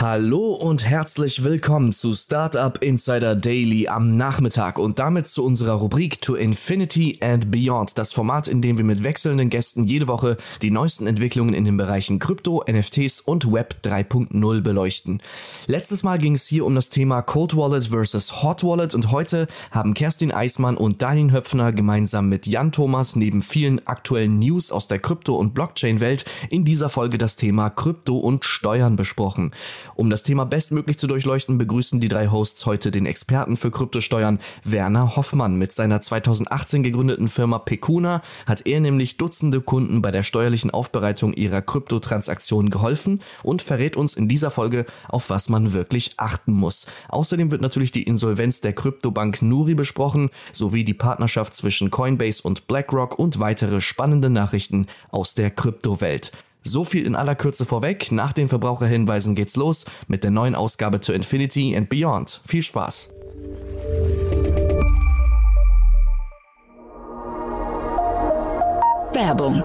Hallo und herzlich willkommen zu Startup Insider Daily am Nachmittag und damit zu unserer Rubrik To Infinity and Beyond, das Format, in dem wir mit wechselnden Gästen jede Woche die neuesten Entwicklungen in den Bereichen Krypto, NFTs und Web 3.0 beleuchten. Letztes Mal ging es hier um das Thema Cold Wallet versus Hot Wallet und heute haben Kerstin Eismann und Daniel Höpfner gemeinsam mit Jan Thomas neben vielen aktuellen News aus der Krypto- und Blockchain-Welt in dieser Folge das Thema Krypto und Steuern besprochen. Um das Thema bestmöglich zu durchleuchten, begrüßen die drei Hosts heute den Experten für Kryptosteuern Werner Hoffmann. Mit seiner 2018 gegründeten Firma Pecuna hat er nämlich Dutzende Kunden bei der steuerlichen Aufbereitung ihrer Kryptotransaktionen geholfen und verrät uns in dieser Folge, auf was man wirklich achten muss. Außerdem wird natürlich die Insolvenz der Kryptobank Nuri besprochen, sowie die Partnerschaft zwischen Coinbase und BlackRock und weitere spannende Nachrichten aus der Kryptowelt. So viel in aller Kürze vorweg. Nach den Verbraucherhinweisen geht's los mit der neuen Ausgabe to Infinity and Beyond. Viel Spaß! Werbung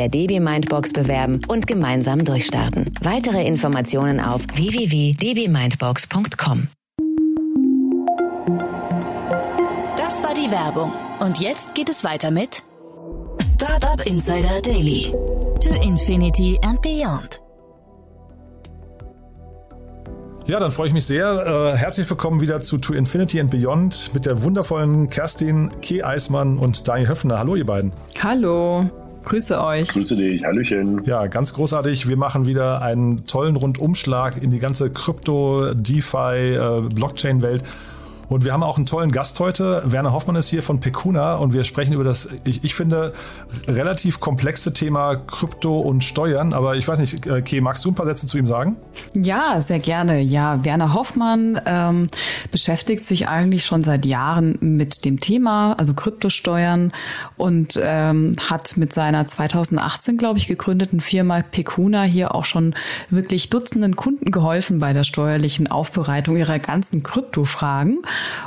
DB Mindbox bewerben und gemeinsam durchstarten. Weitere Informationen auf www.dbmindbox.com. Das war die Werbung. Und jetzt geht es weiter mit Startup Insider Daily. To Infinity and Beyond. Ja, dann freue ich mich sehr. Äh, herzlich willkommen wieder zu To Infinity and Beyond mit der wundervollen Kerstin K. Eismann und Daniel Höffner. Hallo, ihr beiden. Hallo. Grüße euch. Grüße dich, Hallöchen. Ja, ganz großartig. Wir machen wieder einen tollen Rundumschlag in die ganze Krypto, DeFi, äh, Blockchain-Welt. Und wir haben auch einen tollen Gast heute. Werner Hoffmann ist hier von Pecuna und wir sprechen über das, ich, ich finde, relativ komplexe Thema Krypto und Steuern. Aber ich weiß nicht, äh, Kay, magst du ein paar Sätze zu ihm sagen? Ja, sehr gerne. Ja, Werner Hoffmann ähm, beschäftigt sich eigentlich schon seit Jahren mit dem Thema, also Kryptosteuern und ähm, hat mit seiner 2018, glaube ich, gegründeten Firma Pecuna hier auch schon wirklich Dutzenden Kunden geholfen bei der steuerlichen Aufbereitung ihrer ganzen Kryptofragen.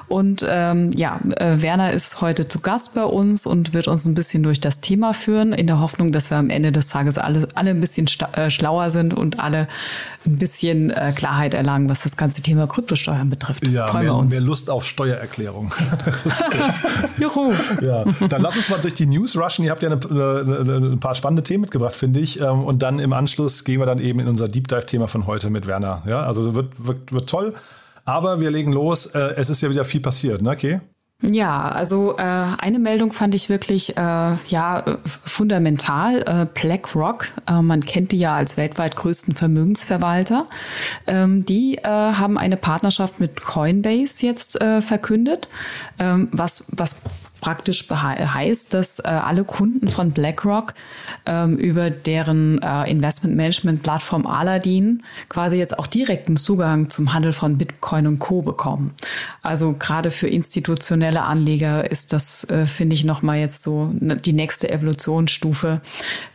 Und ähm, ja, äh, Werner ist heute zu Gast bei uns und wird uns ein bisschen durch das Thema führen, in der Hoffnung, dass wir am Ende des Tages alle, alle ein bisschen äh, schlauer sind und alle ein bisschen äh, Klarheit erlangen, was das ganze Thema Kryptosteuern betrifft. Ja, Freuen mehr, wir uns. mehr Lust auf Steuererklärung. Juhu. Ja, dann lass uns mal durch die News rushen. Ihr habt ja eine, eine, ein paar spannende Themen mitgebracht, finde ich. Ähm, und dann im Anschluss gehen wir dann eben in unser Deep Dive-Thema von heute mit Werner. Ja, also wird, wird, wird toll. Aber wir legen los. Äh, es ist ja wieder viel passiert, ne, okay? Ja, also äh, eine Meldung fand ich wirklich äh, ja fundamental. Äh, BlackRock, äh, man kennt die ja als weltweit größten Vermögensverwalter, ähm, die äh, haben eine Partnerschaft mit Coinbase jetzt äh, verkündet, ähm, was was praktisch heißt, dass äh, alle Kunden von BlackRock ähm, über deren äh, Investmentmanagement-Plattform Aladdin quasi jetzt auch direkten Zugang zum Handel von Bitcoin und Co. bekommen. Also gerade für institutionelle Anleger ist das, äh, finde ich, nochmal jetzt so ne, die nächste Evolutionsstufe,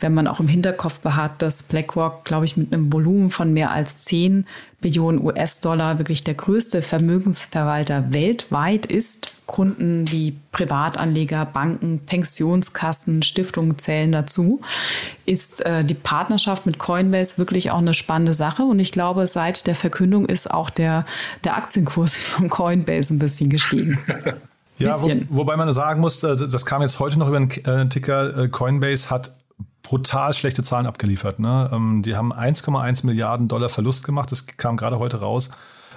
wenn man auch im Hinterkopf behat, dass BlackRock, glaube ich, mit einem Volumen von mehr als 10 Billionen US-Dollar wirklich der größte Vermögensverwalter weltweit ist. Kunden wie Privatanleger, Banken, Pensionskassen, Stiftungen zählen dazu, ist äh, die Partnerschaft mit Coinbase wirklich auch eine spannende Sache. Und ich glaube, seit der Verkündung ist auch der, der Aktienkurs von Coinbase ein bisschen gestiegen. Ja, wo, wobei man sagen muss, äh, das kam jetzt heute noch über den äh, Ticker, äh, Coinbase hat brutal schlechte Zahlen abgeliefert. Ne? Ähm, die haben 1,1 Milliarden Dollar Verlust gemacht, das kam gerade heute raus.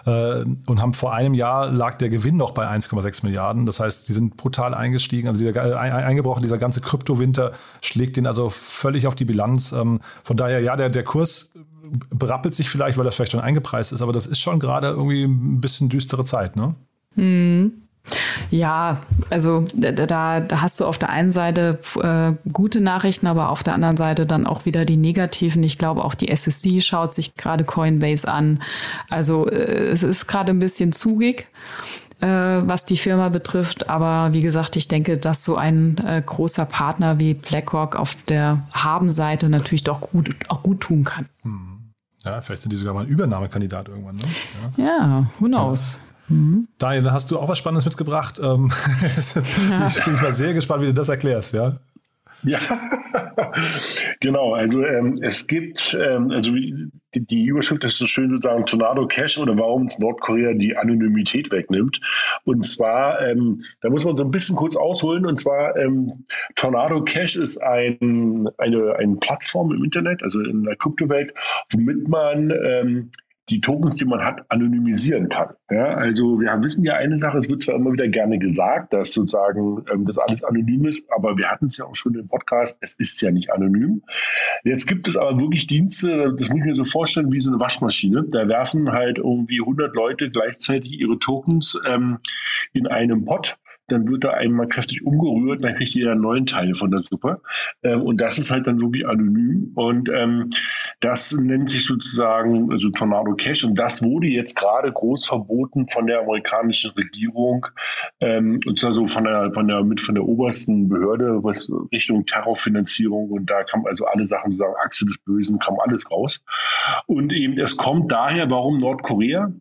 Und haben vor einem Jahr lag der Gewinn noch bei 1,6 Milliarden. Das heißt, die sind brutal eingestiegen, also dieser, eingebrochen. Dieser ganze Kryptowinter schlägt den also völlig auf die Bilanz. Ähm, von daher, ja, der, der Kurs berappelt sich vielleicht, weil das vielleicht schon eingepreist ist, aber das ist schon gerade irgendwie ein bisschen düstere Zeit, ne? Hm. Ja, also da, da hast du auf der einen Seite äh, gute Nachrichten, aber auf der anderen Seite dann auch wieder die negativen. Ich glaube, auch die SSD schaut sich gerade Coinbase an. Also äh, es ist gerade ein bisschen zugig äh, was die Firma betrifft. Aber wie gesagt, ich denke, dass so ein äh, großer Partner wie BlackRock auf der Habenseite natürlich doch gut, auch gut tun kann. Hm. Ja, vielleicht sind die sogar mal ein Übernahmekandidat irgendwann. Ne? Ja. ja, who knows? Ja. Mhm. Daniel, hast du auch was Spannendes mitgebracht? Ähm, ich bin mal sehr gespannt, wie du das erklärst, ja? Ja, genau. Also ähm, es gibt, ähm, also die, die Überschrift ist so schön sozusagen Tornado Cash oder warum Nordkorea die Anonymität wegnimmt. Und zwar, ähm, da muss man so ein bisschen kurz ausholen. Und zwar ähm, Tornado Cash ist ein, eine, eine Plattform im Internet, also in der Kryptowelt, womit man ähm, die Tokens, die man hat, anonymisieren kann. Ja, also wir wissen ja eine Sache, es wird zwar immer wieder gerne gesagt, dass sozusagen ähm, das alles anonym ist, aber wir hatten es ja auch schon im Podcast, es ist ja nicht anonym. Jetzt gibt es aber wirklich Dienste, das muss ich mir so vorstellen, wie so eine Waschmaschine. Da werfen halt irgendwie 100 Leute gleichzeitig ihre Tokens ähm, in einem Pot dann wird da einmal kräftig umgerührt, dann kriegt jeder einen neuen Teil von der Suppe. Ähm, und das ist halt dann wirklich anonym. Und ähm, das nennt sich sozusagen also Tornado Cash. Und das wurde jetzt gerade groß verboten von der amerikanischen Regierung, ähm, und zwar so von der, von der, mit von der obersten Behörde, was Richtung Terrorfinanzierung. Und da kam also alle Sachen, sozusagen Achse des Bösen, kam alles raus. Und eben, es kommt daher, warum Nordkorea?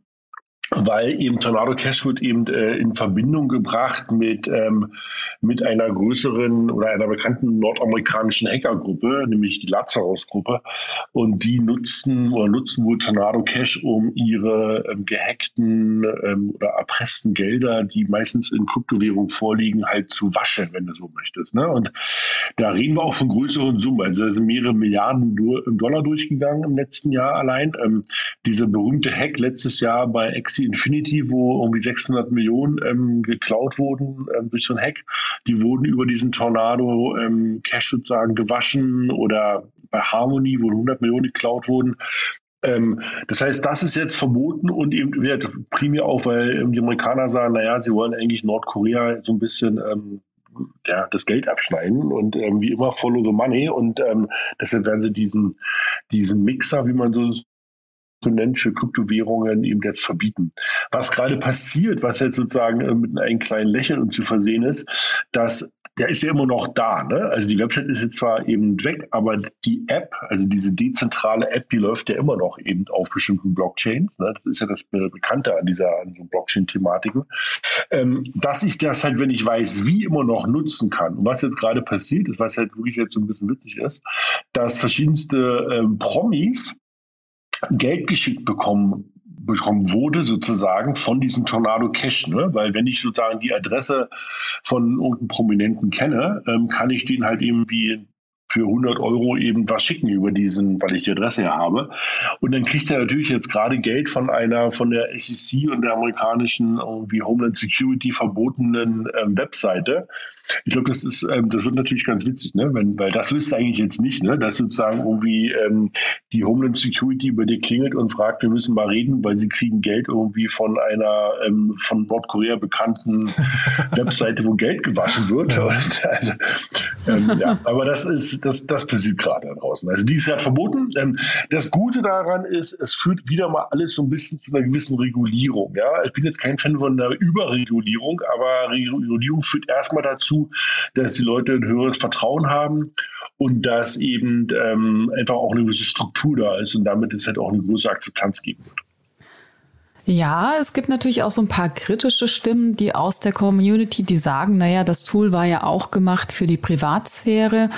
Weil eben Tornado Cash wird eben äh, in Verbindung gebracht mit, ähm, mit einer größeren oder einer bekannten nordamerikanischen Hackergruppe, nämlich die Lazarus-Gruppe. Und die nutzen oder nutzen wohl Tornado Cash, um ihre ähm, gehackten ähm, oder erpressten Gelder, die meistens in Kryptowährung vorliegen, halt zu waschen, wenn du so möchtest. Ne? Und da reden wir auch von größeren Summen. Also da sind mehrere Milliarden Dollar durchgegangen im letzten Jahr allein. Ähm, dieser berühmte Hack letztes Jahr bei Exi Infinity, wo irgendwie 600 Millionen ähm, geklaut wurden ähm, durch so einen Hack. Die wurden über diesen Tornado ähm, Cash sozusagen gewaschen oder bei Harmony, wo 100 Millionen geklaut wurden. Ähm, das heißt, das ist jetzt verboten und eben wird primär auch, weil die Amerikaner sagen, naja, sie wollen eigentlich Nordkorea so ein bisschen ähm, ja, das Geld abschneiden und ähm, wie immer follow the money und ähm, deshalb werden sie diesen, diesen Mixer, wie man so für Kryptowährungen eben jetzt verbieten. Was gerade passiert, was jetzt sozusagen äh, mit einem kleinen Lächeln zu versehen ist, dass der ist ja immer noch da. Ne? Also die Website ist jetzt zwar eben weg, aber die App, also diese dezentrale App, die läuft ja immer noch eben auf bestimmten Blockchains. Ne? Das ist ja das Bekannte an dieser an so Blockchain-Thematiken. Ähm, dass ich das halt, wenn ich weiß, wie immer noch nutzen kann. Und was jetzt gerade passiert ist, was halt wirklich jetzt so ein bisschen witzig ist, dass verschiedenste ähm, Promis Geld geschickt bekommen bekommen wurde, sozusagen von diesem Tornado Cash. Ne? Weil wenn ich sozusagen die Adresse von irgendeinem Prominenten kenne, ähm, kann ich den halt irgendwie für 100 Euro eben was schicken über diesen, weil ich die Adresse ja habe. Und dann kriegt er natürlich jetzt gerade Geld von einer, von der SEC und der amerikanischen irgendwie Homeland Security verbotenen ähm, Webseite. Ich glaube, das ist, ähm, das wird natürlich ganz witzig, ne? Wenn, weil das willst du eigentlich jetzt nicht, ne? Dass sozusagen irgendwie ähm, die Homeland Security über dir klingelt und fragt, wir müssen mal reden, weil sie kriegen Geld irgendwie von einer ähm, von Nordkorea bekannten Webseite, wo Geld gewaschen wird. Und, also, ähm, ja, aber das ist, das, das passiert gerade da draußen. Also die ist ja verboten. Ähm, das Gute daran ist, es führt wieder mal alles so ein bisschen zu einer gewissen Regulierung. Ja, ich bin jetzt kein Fan von der Überregulierung, aber Regulierung führt erstmal dazu, dass die Leute ein höheres Vertrauen haben und dass eben ähm, einfach auch eine gewisse Struktur da ist und damit es halt auch eine größere Akzeptanz geben wird. Ja, es gibt natürlich auch so ein paar kritische Stimmen, die aus der Community, die sagen, naja, das Tool war ja auch gemacht für die Privatsphäre.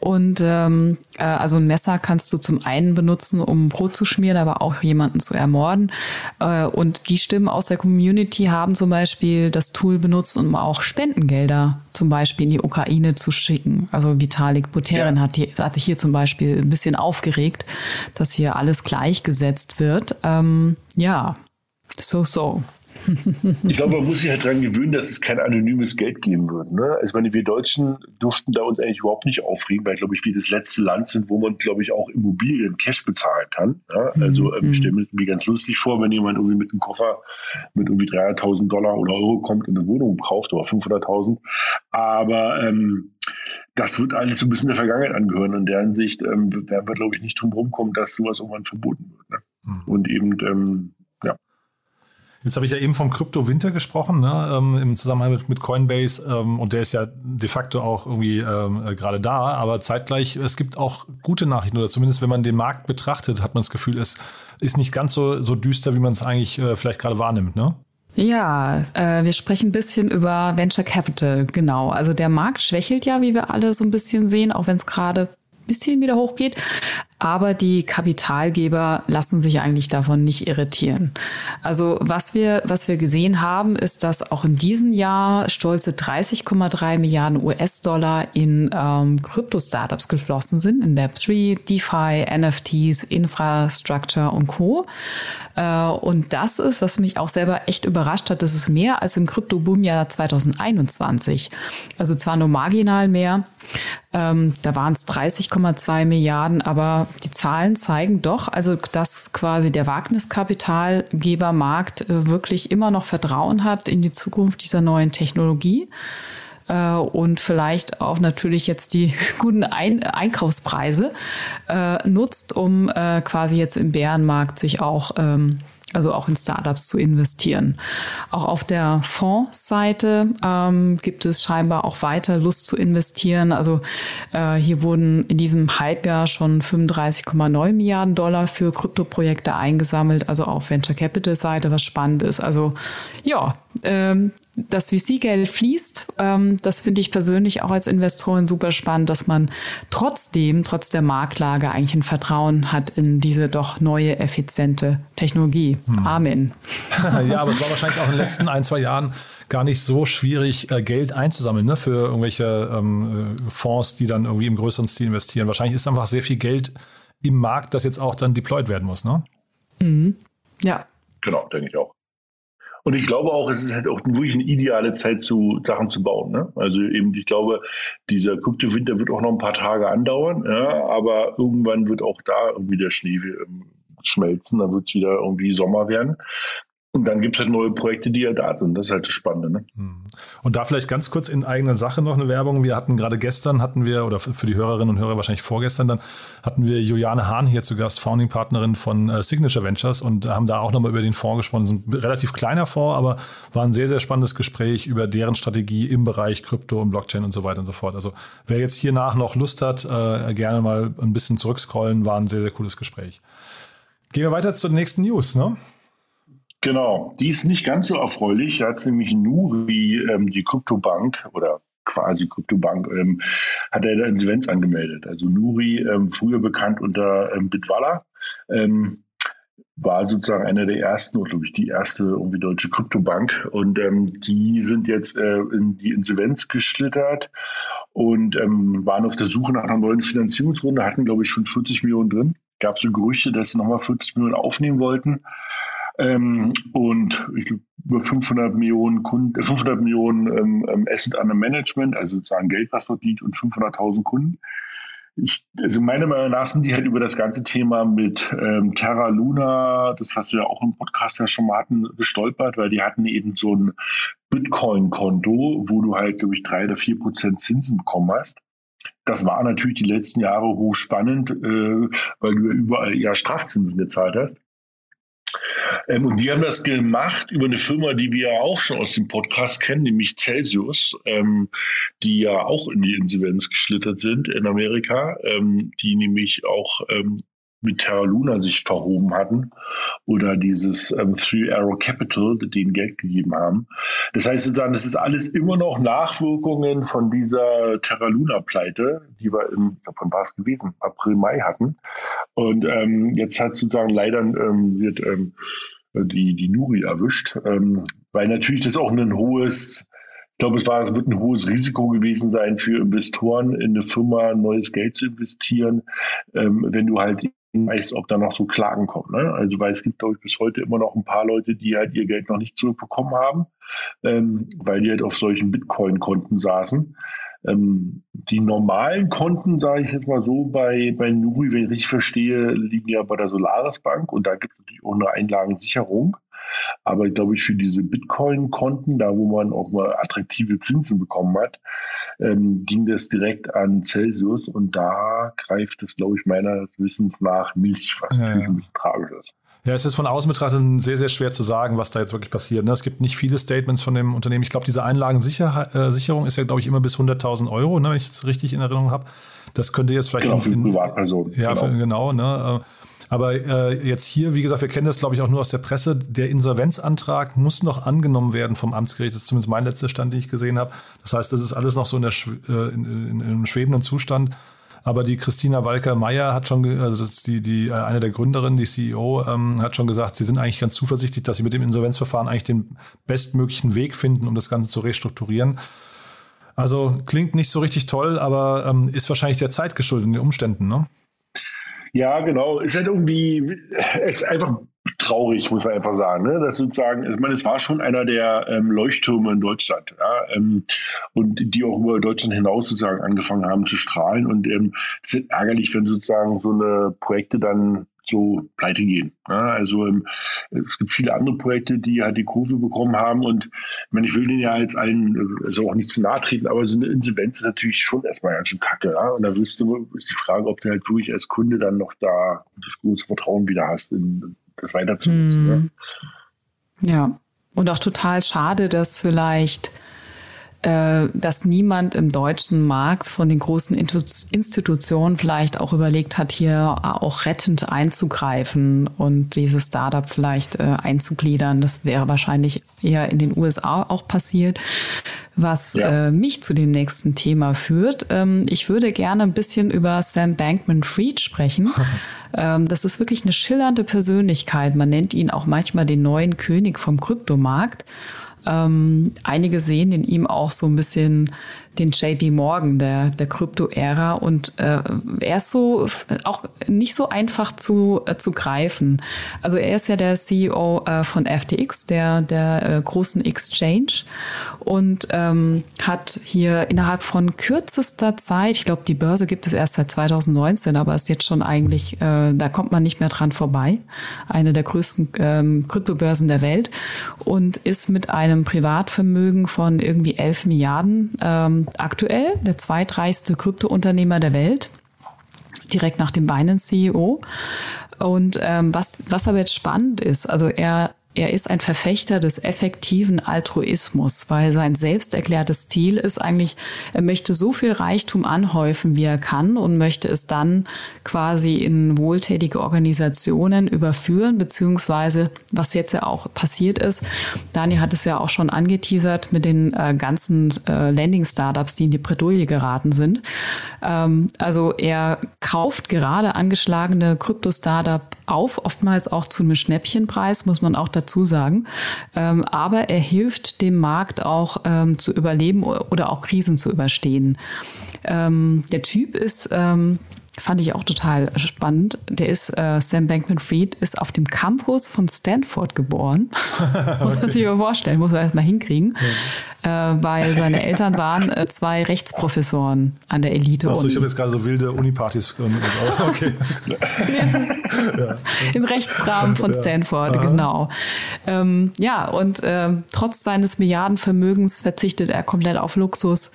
Und ähm, äh, also ein Messer kannst du zum einen benutzen, um Brot zu schmieren, aber auch jemanden zu ermorden. Äh, und die Stimmen aus der Community haben zum Beispiel das Tool benutzt, um auch Spendengelder zum Beispiel in die Ukraine zu schicken. Also Vitalik Buterin ja. hat, hier, hat sich hier zum Beispiel ein bisschen aufgeregt, dass hier alles gleichgesetzt wird. Ähm, ja, so, so. Ich glaube, man muss sich halt daran gewöhnen, dass es kein anonymes Geld geben wird. Ne? Also meine, wir Deutschen durften da uns eigentlich überhaupt nicht aufregen, weil, glaube ich, wir das letzte Land sind, wo man, glaube ich, auch Immobilien Cash bezahlen kann. Ja? Also ähm, ich stelle mir irgendwie ganz lustig vor, wenn jemand irgendwie mit einem Koffer mit irgendwie 300.000 Dollar oder Euro kommt und eine Wohnung kauft oder 500.000. Aber ähm, das wird alles so ein bisschen der Vergangenheit angehören. In der Hinsicht ähm, werden wir, glaube ich, nicht drum rumkommen, dass sowas irgendwann verboten wird. Ne? Mhm. Und eben ähm, Jetzt habe ich ja eben vom Krypto-Winter gesprochen, ne, ähm, im Zusammenhang mit, mit Coinbase. Ähm, und der ist ja de facto auch irgendwie ähm, äh, gerade da. Aber zeitgleich, es gibt auch gute Nachrichten. Oder zumindest, wenn man den Markt betrachtet, hat man das Gefühl, es ist nicht ganz so, so düster, wie man es eigentlich äh, vielleicht gerade wahrnimmt. Ne? Ja, äh, wir sprechen ein bisschen über Venture Capital, genau. Also der Markt schwächelt ja, wie wir alle so ein bisschen sehen, auch wenn es gerade bisschen wieder hochgeht. Aber die Kapitalgeber lassen sich eigentlich davon nicht irritieren. Also was wir, was wir gesehen haben, ist, dass auch in diesem Jahr stolze 30,3 Milliarden US-Dollar in ähm, Krypto-Startups geflossen sind, in Web3, DeFi, NFTs, Infrastructure und Co. Äh, und das ist, was mich auch selber echt überrascht hat, das ist mehr als im Krypto-Boom-Jahr 2021. Also zwar nur marginal mehr, ähm, da waren es 30,2 Milliarden, aber die Zahlen zeigen doch, also dass quasi der Wagniskapitalgebermarkt äh, wirklich immer noch Vertrauen hat in die Zukunft dieser neuen Technologie äh, und vielleicht auch natürlich jetzt die guten Ein Einkaufspreise äh, nutzt, um äh, quasi jetzt im Bärenmarkt sich auch ähm, also auch in Startups zu investieren. Auch auf der Fondsseite ähm, gibt es scheinbar auch weiter Lust zu investieren. Also äh, hier wurden in diesem Halbjahr schon 35,9 Milliarden Dollar für Kryptoprojekte eingesammelt, also auf Venture Capital Seite, was spannend ist. Also ja, ähm, das VC-Geld fließt. Ähm, das finde ich persönlich auch als Investorin super spannend, dass man trotzdem, trotz der Marktlage, eigentlich ein Vertrauen hat in diese doch neue, effiziente Technologie. Hm. Amen. ja, aber es war wahrscheinlich auch in den letzten ein, zwei Jahren gar nicht so schwierig, äh, Geld einzusammeln ne, für irgendwelche ähm, äh, Fonds, die dann irgendwie im größeren Stil investieren. Wahrscheinlich ist einfach sehr viel Geld im Markt, das jetzt auch dann deployed werden muss, ne? Mhm. Ja. Genau, denke ich auch. Und ich glaube auch, es ist halt auch wirklich eine ideale Zeit, zu Sachen zu bauen. Ne? Also eben, ich glaube, dieser Kryptowinter wird auch noch ein paar Tage andauern, ja, aber irgendwann wird auch da irgendwie der Schnee ähm, schmelzen, dann wird es wieder irgendwie Sommer werden. Und dann gibt es halt neue Projekte, die ja da sind. Das ist halt das Spannende. Ne? Hm. Und da vielleicht ganz kurz in eigener Sache noch eine Werbung. Wir hatten gerade gestern, hatten wir, oder für die Hörerinnen und Hörer wahrscheinlich vorgestern, dann hatten wir Juliane Hahn hier zu Gast, Founding-Partnerin von äh, Signature Ventures und haben da auch nochmal über den Fonds gesprochen. Das ist ein relativ kleiner Fonds, aber war ein sehr, sehr spannendes Gespräch über deren Strategie im Bereich Krypto und Blockchain und so weiter und so fort. Also wer jetzt hiernach noch Lust hat, äh, gerne mal ein bisschen zurückscrollen, war ein sehr, sehr cooles Gespräch. Gehen wir weiter zur nächsten News, ne? Genau, die ist nicht ganz so erfreulich. Da hat nämlich Nuri, ähm, die Kryptobank oder quasi Kryptobank, ähm, hat er Insolvenz angemeldet. Also Nuri, ähm, früher bekannt unter ähm, Bitwala, ähm, war sozusagen einer der ersten, oder glaube ich, die erste irgendwie deutsche Kryptobank. Und ähm, die sind jetzt äh, in die Insolvenz geschlittert und ähm, waren auf der Suche nach einer neuen Finanzierungsrunde, hatten, glaube ich, schon 40 Millionen drin. Gab so Gerüchte, dass sie nochmal 40 Millionen aufnehmen wollten. Ähm, und ich über 500 Millionen Kunden, 500 äh, Millionen ähm, ähm, Asset under Management, also sozusagen Geld, was dort liegt, und 500.000 Kunden. Ich, also meiner Meinung nach sind die halt über das ganze Thema mit ähm, Terra Luna, das was wir ja auch im Podcast ja schon mal hatten, gestolpert, weil die hatten eben so ein Bitcoin-Konto, wo du halt, glaube ich, drei oder vier Prozent Zinsen bekommen hast. Das war natürlich die letzten Jahre hochspannend, äh, weil du ja überall eher Strafzinsen gezahlt hast. Ähm, und die haben das gemacht über eine Firma, die wir ja auch schon aus dem Podcast kennen, nämlich Celsius, ähm, die ja auch in die Insolvenz geschlittert sind in Amerika, ähm, die nämlich auch ähm, mit Terra Luna sich verhoben hatten oder dieses ähm, Three Arrow Capital, denen Geld gegeben haben. Das heißt sozusagen, das ist alles immer noch Nachwirkungen von dieser Terra Luna Pleite, die wir im, von was gewesen, April, Mai hatten. Und ähm, jetzt hat sozusagen leider ähm, wird ähm, die, die Nuri erwischt, ähm, weil natürlich das auch ein hohes ich glaube, es, war, es wird ein hohes Risiko gewesen sein für Investoren, in eine Firma neues Geld zu investieren, ähm, wenn du halt weißt, ob da noch so Klagen kommen. Ne? Also, weil es gibt, glaube ich, bis heute immer noch ein paar Leute, die halt ihr Geld noch nicht zurückbekommen haben, ähm, weil die halt auf solchen Bitcoin-Konten saßen. Ähm, die normalen Konten, sage ich jetzt mal so, bei, bei Nuri, wenn ich richtig verstehe, liegen ja bei der Solaris Bank und da gibt es natürlich auch eine Einlagensicherung. Aber glaube ich, für diese Bitcoin-Konten, da wo man auch mal attraktive Zinsen bekommen hat, ähm, ging das direkt an Celsius und da greift es, glaube ich, meines Wissens nach nicht, was ja, natürlich ein bisschen tragisch ist. Ja, es ist von außen betrachtet sehr, sehr schwer zu sagen, was da jetzt wirklich passiert. Ne? Es gibt nicht viele Statements von dem Unternehmen. Ich glaube, diese Einlagensicherung äh, ist ja, glaube ich, immer bis 100.000 Euro, ne, wenn ich es richtig in Erinnerung habe. Das könnte jetzt vielleicht genau, auch für in, Privatpersonen. Ja, genau. Für, genau ne? Aber äh, jetzt hier, wie gesagt, wir kennen das, glaube ich, auch nur aus der Presse. Der Insolvenzantrag muss noch angenommen werden vom Amtsgericht. Das ist zumindest mein letzter Stand, den ich gesehen habe. Das heißt, das ist alles noch so in, der, äh, in, in, in einem schwebenden Zustand. Aber die Christina Walker-Meyer hat schon, also das ist die, die, äh, eine der Gründerinnen, die CEO, ähm, hat schon gesagt, sie sind eigentlich ganz zuversichtlich, dass sie mit dem Insolvenzverfahren eigentlich den bestmöglichen Weg finden, um das Ganze zu restrukturieren. Also klingt nicht so richtig toll, aber ähm, ist wahrscheinlich der Zeit geschuldet, den Umständen, ne? Ja, genau. Es ist halt irgendwie, ist einfach traurig, muss man einfach sagen. Ne? Das sozusagen, ich meine, es war schon einer der ähm, Leuchttürme in Deutschland, ja, ähm, und die auch über Deutschland hinaus sozusagen angefangen haben zu strahlen. Und ähm, es ist ärgerlich, wenn sozusagen so eine Projekte dann so pleite gehen. Ja, also ähm, es gibt viele andere Projekte, die halt die Kurve bekommen haben und ich meine, ich will denen ja jetzt allen also auch nicht zu nahe treten, aber so eine Insolvenz ist natürlich schon erstmal ganz schön kacke. Ja? Und da wirst du, ist die Frage, ob du halt wirklich als Kunde dann noch da das große Vertrauen wieder hast, in das weiterzunutzen. Mm. Ja. ja, und auch total schade, dass vielleicht äh, dass niemand im deutschen Markt von den großen Institutionen vielleicht auch überlegt hat, hier auch rettend einzugreifen und dieses Startup vielleicht äh, einzugliedern. Das wäre wahrscheinlich eher in den USA auch passiert, was ja. äh, mich zu dem nächsten Thema führt. Ähm, ich würde gerne ein bisschen über Sam Bankman-Fried sprechen. ähm, das ist wirklich eine schillernde Persönlichkeit. Man nennt ihn auch manchmal den neuen König vom Kryptomarkt. Ähm, einige sehen in ihm auch so ein bisschen den JP Morgan der, der Krypto-Ära. Und äh, er ist so auch nicht so einfach zu, äh, zu greifen. Also er ist ja der CEO äh, von FTX, der, der äh, großen Exchange. Und ähm, hat hier innerhalb von kürzester Zeit, ich glaube, die Börse gibt es erst seit 2019, aber ist jetzt schon eigentlich, äh, da kommt man nicht mehr dran vorbei, eine der größten ähm, Kryptobörsen der Welt. Und ist mit einem Privatvermögen von irgendwie 11 Milliarden ähm, aktuell der zweitreichste Kryptounternehmer der Welt, direkt nach dem Binance-CEO. Und ähm, was, was aber jetzt spannend ist, also er er ist ein Verfechter des effektiven Altruismus, weil sein selbst erklärtes Ziel ist eigentlich, er möchte so viel Reichtum anhäufen, wie er kann und möchte es dann quasi in wohltätige Organisationen überführen, beziehungsweise was jetzt ja auch passiert ist. Daniel hat es ja auch schon angeteasert mit den äh, ganzen äh, Landing-Startups, die in die Bredouille geraten sind. Ähm, also er kauft gerade angeschlagene Krypto-Startup auf, oftmals auch zu einem Schnäppchenpreis, muss man auch dazu sagen. Ähm, aber er hilft dem Markt auch ähm, zu überleben oder auch Krisen zu überstehen. Ähm, der Typ ist ähm, fand ich auch total spannend. Der ist, äh, Sam Bankman-Fried ist auf dem Campus von Stanford geboren. muss man sich mal vorstellen, muss man erstmal hinkriegen. Ja. Äh, weil seine Eltern waren äh, zwei Rechtsprofessoren an der Elite. Achso, ich habe jetzt gerade so wilde Unipartys. Okay. ja. Im Rechtsrahmen von Stanford, ja. genau. Ähm, ja, und äh, trotz seines Milliardenvermögens verzichtet er komplett auf Luxus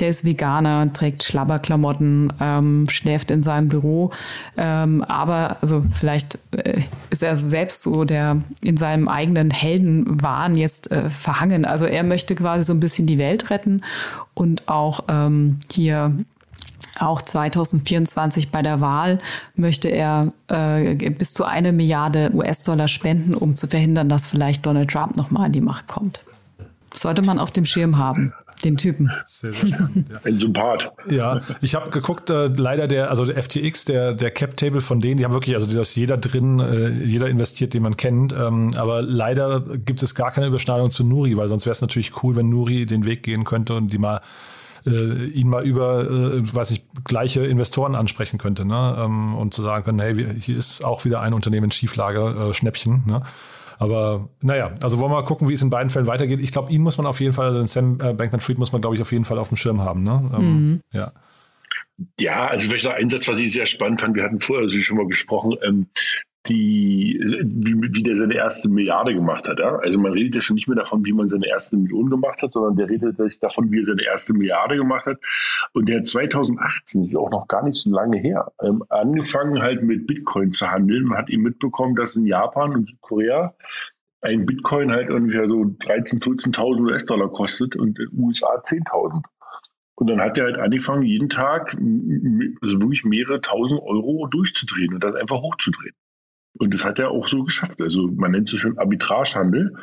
der ist Veganer, trägt Schlabberklamotten, ähm, schläft in seinem Büro. Ähm, aber also vielleicht äh, ist er selbst so der in seinem eigenen Heldenwahn jetzt äh, verhangen. Also er möchte quasi so ein bisschen die Welt retten und auch ähm, hier Auch 2024 bei der Wahl möchte er äh, bis zu eine Milliarde US-Dollar spenden, um zu verhindern, dass vielleicht Donald Trump nochmal an die Macht kommt. Sollte man auf dem Schirm haben. Den Typen. Sehr, sehr spannend, ja. Ein Sympath. Ja, ich habe geguckt, äh, leider der, also der FTX, der, der Cap-Table von denen, die haben wirklich, also da ist jeder drin, äh, jeder investiert, den man kennt. Ähm, aber leider gibt es gar keine Überschneidung zu Nuri, weil sonst wäre es natürlich cool, wenn Nuri den Weg gehen könnte und die mal äh, ihn mal über, äh, weiß ich, gleiche Investoren ansprechen könnte, ne? Ähm, und zu sagen können, hey, hier ist auch wieder ein Unternehmen in Schieflage, äh, Schnäppchen, ne? Aber naja, also wollen wir mal gucken, wie es in beiden Fällen weitergeht. Ich glaube, ihn muss man auf jeden Fall, also den Sam äh, Bankman-Fried muss man, glaube ich, auf jeden Fall auf dem Schirm haben. Ne? Ähm, mhm. Ja. Ja, also vielleicht noch ein Satz, was ich sehr spannend fand. Wir hatten vorher also schon mal gesprochen. Ähm, die, wie, wie der seine erste Milliarde gemacht hat. Ja? Also man redet ja schon nicht mehr davon, wie man seine erste Million gemacht hat, sondern der redet davon, wie er seine erste Milliarde gemacht hat. Und der 2018, das ist auch noch gar nicht so lange her, ähm, angefangen halt mit Bitcoin zu handeln. Man hat ihm mitbekommen, dass in Japan und Südkorea ein Bitcoin halt ungefähr so 13.000, 14.000 US-Dollar kostet und in den USA 10.000. Und dann hat er halt angefangen, jeden Tag also wirklich mehrere tausend Euro durchzudrehen und das einfach hochzudrehen. Und das hat er auch so geschafft. Also man nennt es schon Arbitragehandel.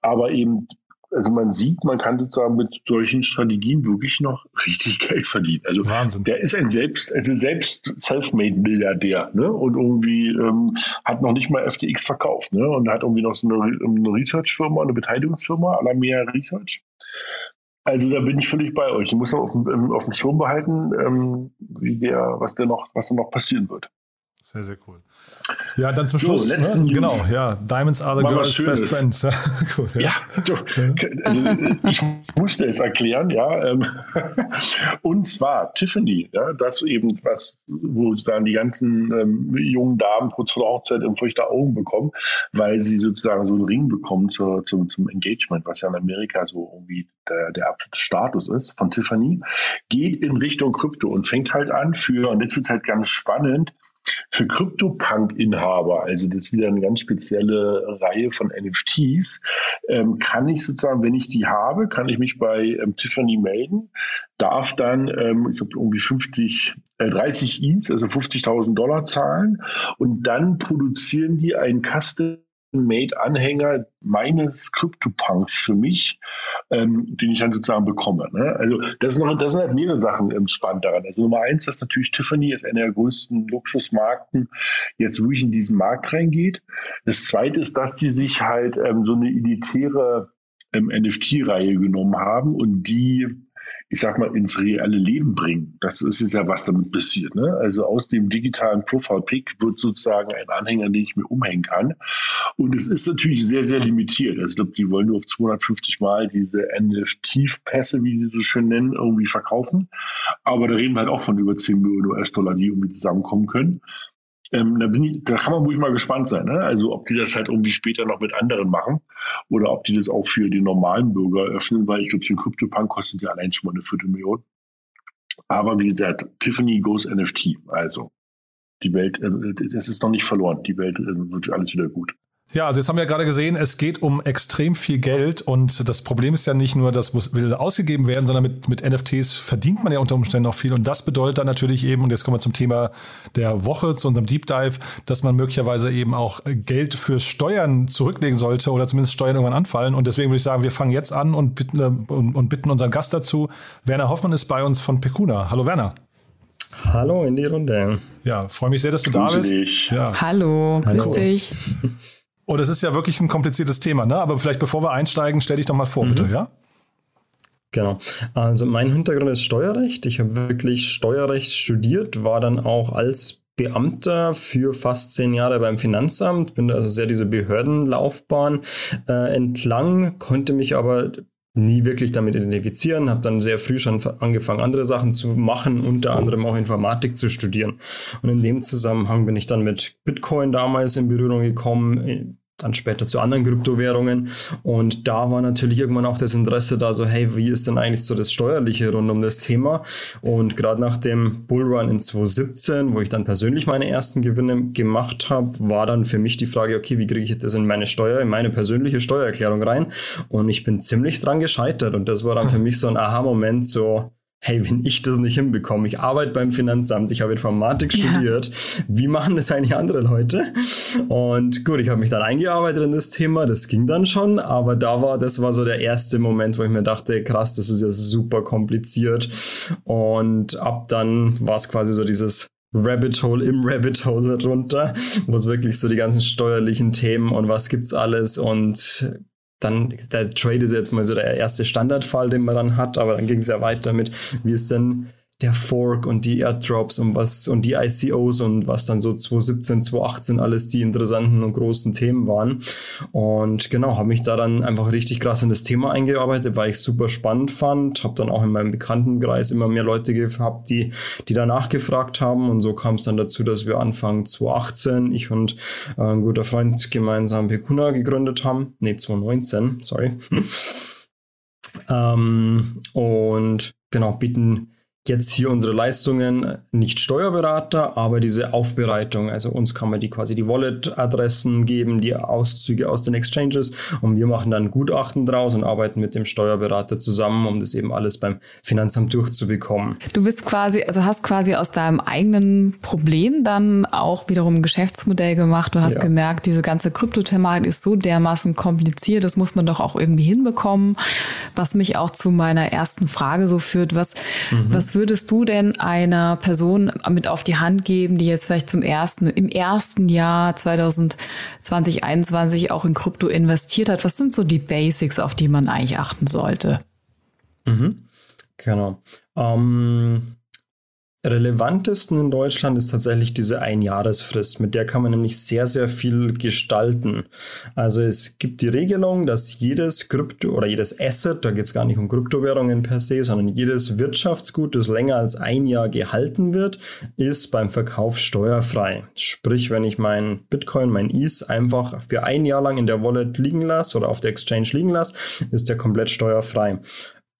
Aber eben, also man sieht, man kann sozusagen mit solchen Strategien wirklich noch richtig Geld verdienen. Also Wahnsinn. der ist ein selbst, also selbst Selfmade-Milliardär, ne? Und irgendwie ähm, hat noch nicht mal FTX verkauft, ne? Und hat irgendwie noch so eine, eine Research-Firma, eine Beteiligungsfirma, Alamea Research. Also da bin ich völlig bei euch. Ich muss noch auf auf dem Schirm behalten, ähm, wie der, was der noch, was da noch passieren wird. Sehr, sehr cool. Ja, dann zum Schluss. So, ne? Genau, ja. Diamonds are the Mal girls' best friends. cool, ja, ja du, also ich musste es erklären, ja. Ähm, und zwar Tiffany, ja, das eben, was, wo dann die ganzen ähm, jungen Damen kurz vor der Hochzeit im feuchte Augen bekommen, weil sie sozusagen so einen Ring bekommen zur, zum, zum Engagement, was ja in Amerika so irgendwie der, der absolute Status ist von Tiffany, geht in Richtung Krypto und fängt halt an für, und jetzt wird halt ganz spannend, für CryptoPunk-Inhaber, also das ist wieder eine ganz spezielle Reihe von NFTs, ähm, kann ich sozusagen, wenn ich die habe, kann ich mich bei ähm, Tiffany melden, darf dann, ähm, ich glaube, irgendwie 50, äh, 30 ETH, also 50.000 Dollar zahlen und dann produzieren die ein Custom Made-Anhänger meines CryptoPunks für mich, ähm, den ich dann sozusagen bekomme. Ne? Also das, ist noch, das sind halt mehrere Sachen ähm, spannend daran. Also Nummer eins, dass natürlich Tiffany ist einer der größten Luxusmarkten jetzt wirklich in diesen Markt reingeht. Das zweite ist, dass sie sich halt ähm, so eine elitäre ähm, NFT-Reihe genommen haben und die ich sag mal, ins reelle Leben bringen. Das ist ja, was damit passiert. Ne? Also aus dem digitalen Profile-Pick wird sozusagen ein Anhänger, den ich mir umhängen kann. Und es ist natürlich sehr, sehr limitiert. Also ich glaube, die wollen nur auf 250 Mal diese NFT-Pässe, wie sie so schön nennen, irgendwie verkaufen. Aber da reden wir halt auch von über 10 Millionen US-Dollar, die irgendwie zusammenkommen können. Ähm, da, bin ich, da kann man ruhig mal gespannt sein. Ne? Also ob die das halt irgendwie später noch mit anderen machen oder ob die das auch für den normalen Bürger öffnen, weil ich glaube, so ein CryptoPunk kostet ja allein schon mal eine Viertelmillion. Aber wie gesagt, Tiffany goes NFT. Also die Welt, äh, es ist noch nicht verloren. Die Welt äh, wird alles wieder gut. Ja, also jetzt haben wir ja gerade gesehen, es geht um extrem viel Geld und das Problem ist ja nicht nur, das muss, will ausgegeben werden, sondern mit, mit NFTs verdient man ja unter Umständen auch viel und das bedeutet dann natürlich eben, und jetzt kommen wir zum Thema der Woche, zu unserem Deep Dive, dass man möglicherweise eben auch Geld für Steuern zurücklegen sollte oder zumindest Steuern irgendwann anfallen und deswegen würde ich sagen, wir fangen jetzt an und bitten, und, und bitten unseren Gast dazu. Werner Hoffmann ist bei uns von Pecuna. Hallo Werner. Hallo in die Runde. Ja, freue mich sehr, dass du Grüße da bist. Dich. Ja. Hallo, Hallo, grüß dich. Oh, das ist ja wirklich ein kompliziertes Thema, ne? Aber vielleicht bevor wir einsteigen, stell dich doch mal vor, mhm. bitte, ja? Genau. Also mein Hintergrund ist Steuerrecht. Ich habe wirklich Steuerrecht studiert, war dann auch als Beamter für fast zehn Jahre beim Finanzamt, bin also sehr diese Behördenlaufbahn äh, entlang, konnte mich aber nie wirklich damit identifizieren, habe dann sehr früh schon angefangen, andere Sachen zu machen, unter anderem auch Informatik zu studieren. Und in dem Zusammenhang bin ich dann mit Bitcoin damals in Berührung gekommen, dann später zu anderen Kryptowährungen. Und da war natürlich irgendwann auch das Interesse da, so, hey, wie ist denn eigentlich so das Steuerliche rund um das Thema? Und gerade nach dem Bullrun in 2017, wo ich dann persönlich meine ersten Gewinne gemacht habe, war dann für mich die Frage, okay, wie kriege ich das in meine Steuer, in meine persönliche Steuererklärung rein? Und ich bin ziemlich dran gescheitert. Und das war dann für mich so ein Aha-Moment, so, hey, wenn ich das nicht hinbekomme, ich arbeite beim Finanzamt, ich habe Informatik ja. studiert, wie machen das eigentlich andere Leute? Und gut, ich habe mich dann eingearbeitet in das Thema, das ging dann schon, aber da war, das war so der erste Moment, wo ich mir dachte, krass, das ist ja super kompliziert. Und ab dann war es quasi so dieses Rabbit Hole im Rabbit Hole runter, wo es wirklich so die ganzen steuerlichen Themen und was gibt's alles und dann, der Trade ist jetzt mal so der erste Standardfall, den man dann hat, aber dann ging es ja weiter mit, wie ist denn der Fork und die Airdrops und was und die ICOs und was dann so 2017, 2018 alles die interessanten und großen Themen waren. Und genau, habe mich da dann einfach richtig krass in das Thema eingearbeitet, weil ich super spannend fand. Habe dann auch in meinem Bekanntenkreis immer mehr Leute gehabt, die, die danach gefragt haben. Und so kam es dann dazu, dass wir Anfang 2018, ich und äh, ein guter Freund gemeinsam Pekuna gegründet haben. Nee, 2019, sorry. ähm, und genau, bieten jetzt hier unsere Leistungen nicht Steuerberater, aber diese Aufbereitung. Also uns kann man die quasi die Wallet-Adressen geben, die Auszüge aus den Exchanges und wir machen dann Gutachten draus und arbeiten mit dem Steuerberater zusammen, um das eben alles beim Finanzamt durchzubekommen. Du bist quasi, also hast quasi aus deinem eigenen Problem dann auch wiederum ein Geschäftsmodell gemacht. Du hast ja. gemerkt, diese ganze Kryptothematik ist so dermaßen kompliziert, das muss man doch auch irgendwie hinbekommen. Was mich auch zu meiner ersten Frage so führt, was, mhm. was würdest du denn einer Person mit auf die Hand geben, die jetzt vielleicht zum ersten, im ersten Jahr 2020, 2021 auch in Krypto investiert hat? Was sind so die Basics, auf die man eigentlich achten sollte? Mhm. Genau. Ähm, relevantesten in Deutschland ist tatsächlich diese Einjahresfrist. Mit der kann man nämlich sehr, sehr viel gestalten. Also es gibt die Regelung, dass jedes Krypto oder jedes Asset, da geht es gar nicht um Kryptowährungen per se, sondern jedes Wirtschaftsgut, das länger als ein Jahr gehalten wird, ist beim Verkauf steuerfrei. Sprich, wenn ich mein Bitcoin, mein ETH einfach für ein Jahr lang in der Wallet liegen lasse oder auf der Exchange liegen lasse, ist der komplett steuerfrei.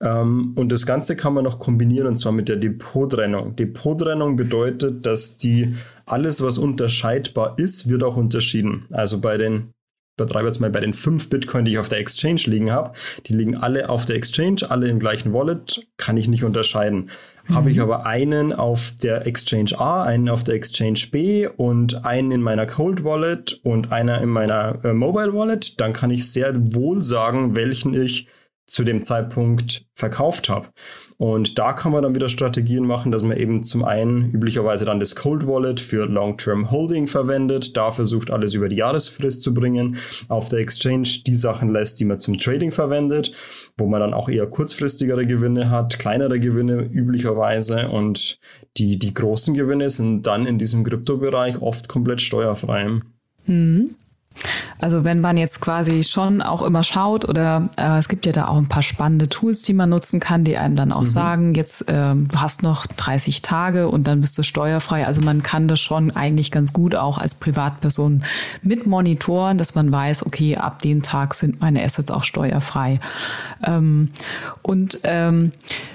Ähm, und das Ganze kann man noch kombinieren und zwar mit der Depottrennung. Depottrennung bedeutet, dass die alles, was unterscheidbar ist, wird auch unterschieden. Also bei den betreibe jetzt mal bei den fünf Bitcoin, die ich auf der Exchange liegen habe, die liegen alle auf der Exchange, alle im gleichen Wallet, kann ich nicht unterscheiden. Mhm. Habe ich aber einen auf der Exchange A, einen auf der Exchange B und einen in meiner Cold Wallet und einer in meiner äh, Mobile Wallet, dann kann ich sehr wohl sagen, welchen ich zu dem Zeitpunkt verkauft habe. Und da kann man dann wieder Strategien machen, dass man eben zum einen üblicherweise dann das Cold Wallet für Long-Term Holding verwendet, da versucht alles über die Jahresfrist zu bringen, auf der Exchange die Sachen lässt, die man zum Trading verwendet, wo man dann auch eher kurzfristigere Gewinne hat, kleinere Gewinne üblicherweise und die, die großen Gewinne sind dann in diesem Kryptobereich oft komplett steuerfrei. Mhm. Also wenn man jetzt quasi schon auch immer schaut oder äh, es gibt ja da auch ein paar spannende Tools, die man nutzen kann, die einem dann auch mhm. sagen, jetzt äh, du hast noch 30 Tage und dann bist du steuerfrei. Also man kann das schon eigentlich ganz gut auch als Privatperson mit monitoren, dass man weiß, okay, ab dem Tag sind meine Assets auch steuerfrei. Ähm, und ähm,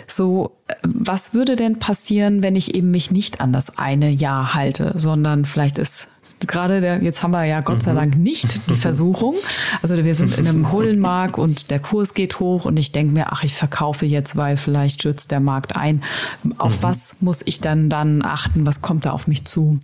so, äh, was würde denn passieren, wenn ich eben mich nicht an das eine Jahr halte, sondern vielleicht ist gerade der, jetzt haben wir ja Gott sei mhm. Dank nicht die Versuchung. Also wir sind in einem Hullenmarkt und der Kurs geht hoch und ich denke mir, ach, ich verkaufe jetzt, weil vielleicht stürzt der Markt ein. Auf mhm. was muss ich dann dann achten? Was kommt da auf mich zu?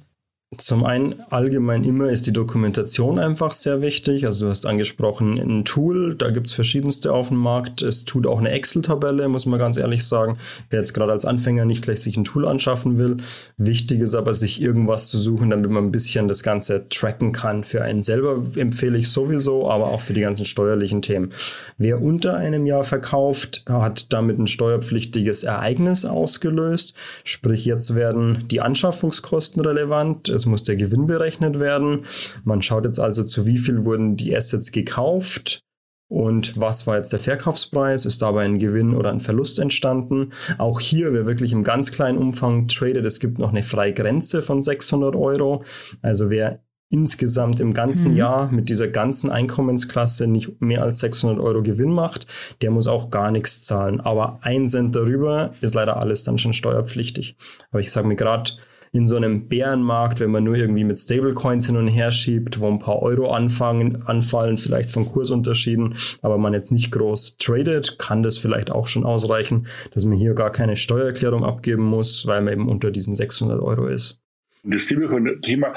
Zum einen allgemein immer ist die Dokumentation einfach sehr wichtig. Also du hast angesprochen ein Tool, da gibt es verschiedenste auf dem Markt. Es tut auch eine Excel-Tabelle, muss man ganz ehrlich sagen. Wer jetzt gerade als Anfänger nicht gleich sich ein Tool anschaffen will, wichtig ist aber, sich irgendwas zu suchen, damit man ein bisschen das Ganze tracken kann. Für einen selber empfehle ich sowieso, aber auch für die ganzen steuerlichen Themen. Wer unter einem Jahr verkauft, hat damit ein steuerpflichtiges Ereignis ausgelöst. Sprich, jetzt werden die Anschaffungskosten relevant es muss der Gewinn berechnet werden. Man schaut jetzt also, zu wie viel wurden die Assets gekauft und was war jetzt der Verkaufspreis? Ist dabei ein Gewinn oder ein Verlust entstanden? Auch hier, wer wirklich im ganz kleinen Umfang tradet, es gibt noch eine freie Grenze von 600 Euro. Also wer insgesamt im ganzen mhm. Jahr mit dieser ganzen Einkommensklasse nicht mehr als 600 Euro Gewinn macht, der muss auch gar nichts zahlen. Aber ein Cent darüber ist leider alles dann schon steuerpflichtig. Aber ich sage mir gerade, in so einem Bärenmarkt, wenn man nur irgendwie mit Stablecoins hin und her schiebt, wo ein paar Euro anfangen, anfallen, vielleicht von Kursunterschieden, aber man jetzt nicht groß tradet, kann das vielleicht auch schon ausreichen, dass man hier gar keine Steuererklärung abgeben muss, weil man eben unter diesen 600 Euro ist. Das Stablecoin-Thema,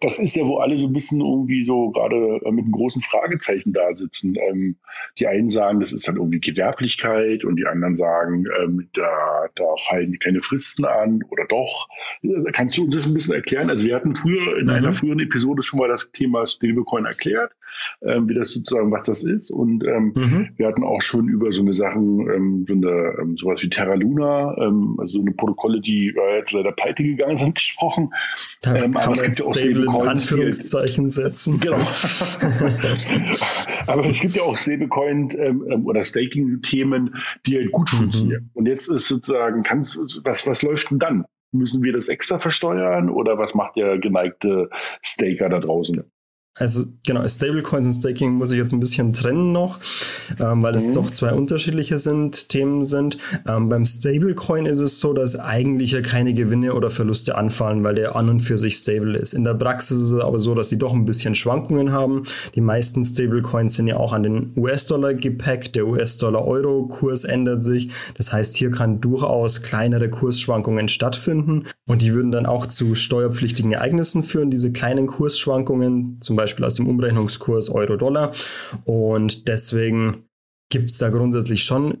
das ist ja, wo alle so ein bisschen irgendwie so gerade mit einem großen Fragezeichen da sitzen. Ähm, die einen sagen, das ist dann irgendwie Gewerblichkeit und die anderen sagen, ähm, da, da fallen keine Fristen an oder doch. Kannst du uns das ein bisschen erklären? Also wir hatten früher in mhm. einer früheren Episode schon mal das Thema Stablecoin erklärt, ähm, wie das sozusagen, was das ist. Und mhm. wir hatten auch schon über so eine Sachen, so eine, sowas wie Terra Luna, also so eine Protokolle, die äh, jetzt leider pleite gegangen sind, gesprochen gesprochen. Da ähm, aber es gibt ja auch Stablecoins. Anführungszeichen setzen. Genau. aber es gibt ja auch Stablecoin ähm, ähm oder Staking-Themen, die halt gut mhm. funktionieren. Und jetzt ist sozusagen, kannst, was, was läuft denn dann? Müssen wir das extra versteuern oder was macht der geneigte Staker da draußen? Also genau, Stablecoins und Staking muss ich jetzt ein bisschen trennen noch, ähm, weil es mhm. doch zwei unterschiedliche sind, Themen sind. Ähm, beim Stablecoin ist es so, dass eigentlich ja keine Gewinne oder Verluste anfallen, weil der an und für sich stable ist. In der Praxis ist es aber so, dass sie doch ein bisschen Schwankungen haben. Die meisten Stablecoins sind ja auch an den US-Dollar gepackt. Der US-Dollar-Euro-Kurs ändert sich. Das heißt, hier kann durchaus kleinere Kursschwankungen stattfinden und die würden dann auch zu steuerpflichtigen Ereignissen führen, diese kleinen Kursschwankungen, zum Beispiel Beispiel aus dem Umrechnungskurs Euro-Dollar. Und deswegen gibt es da grundsätzlich schon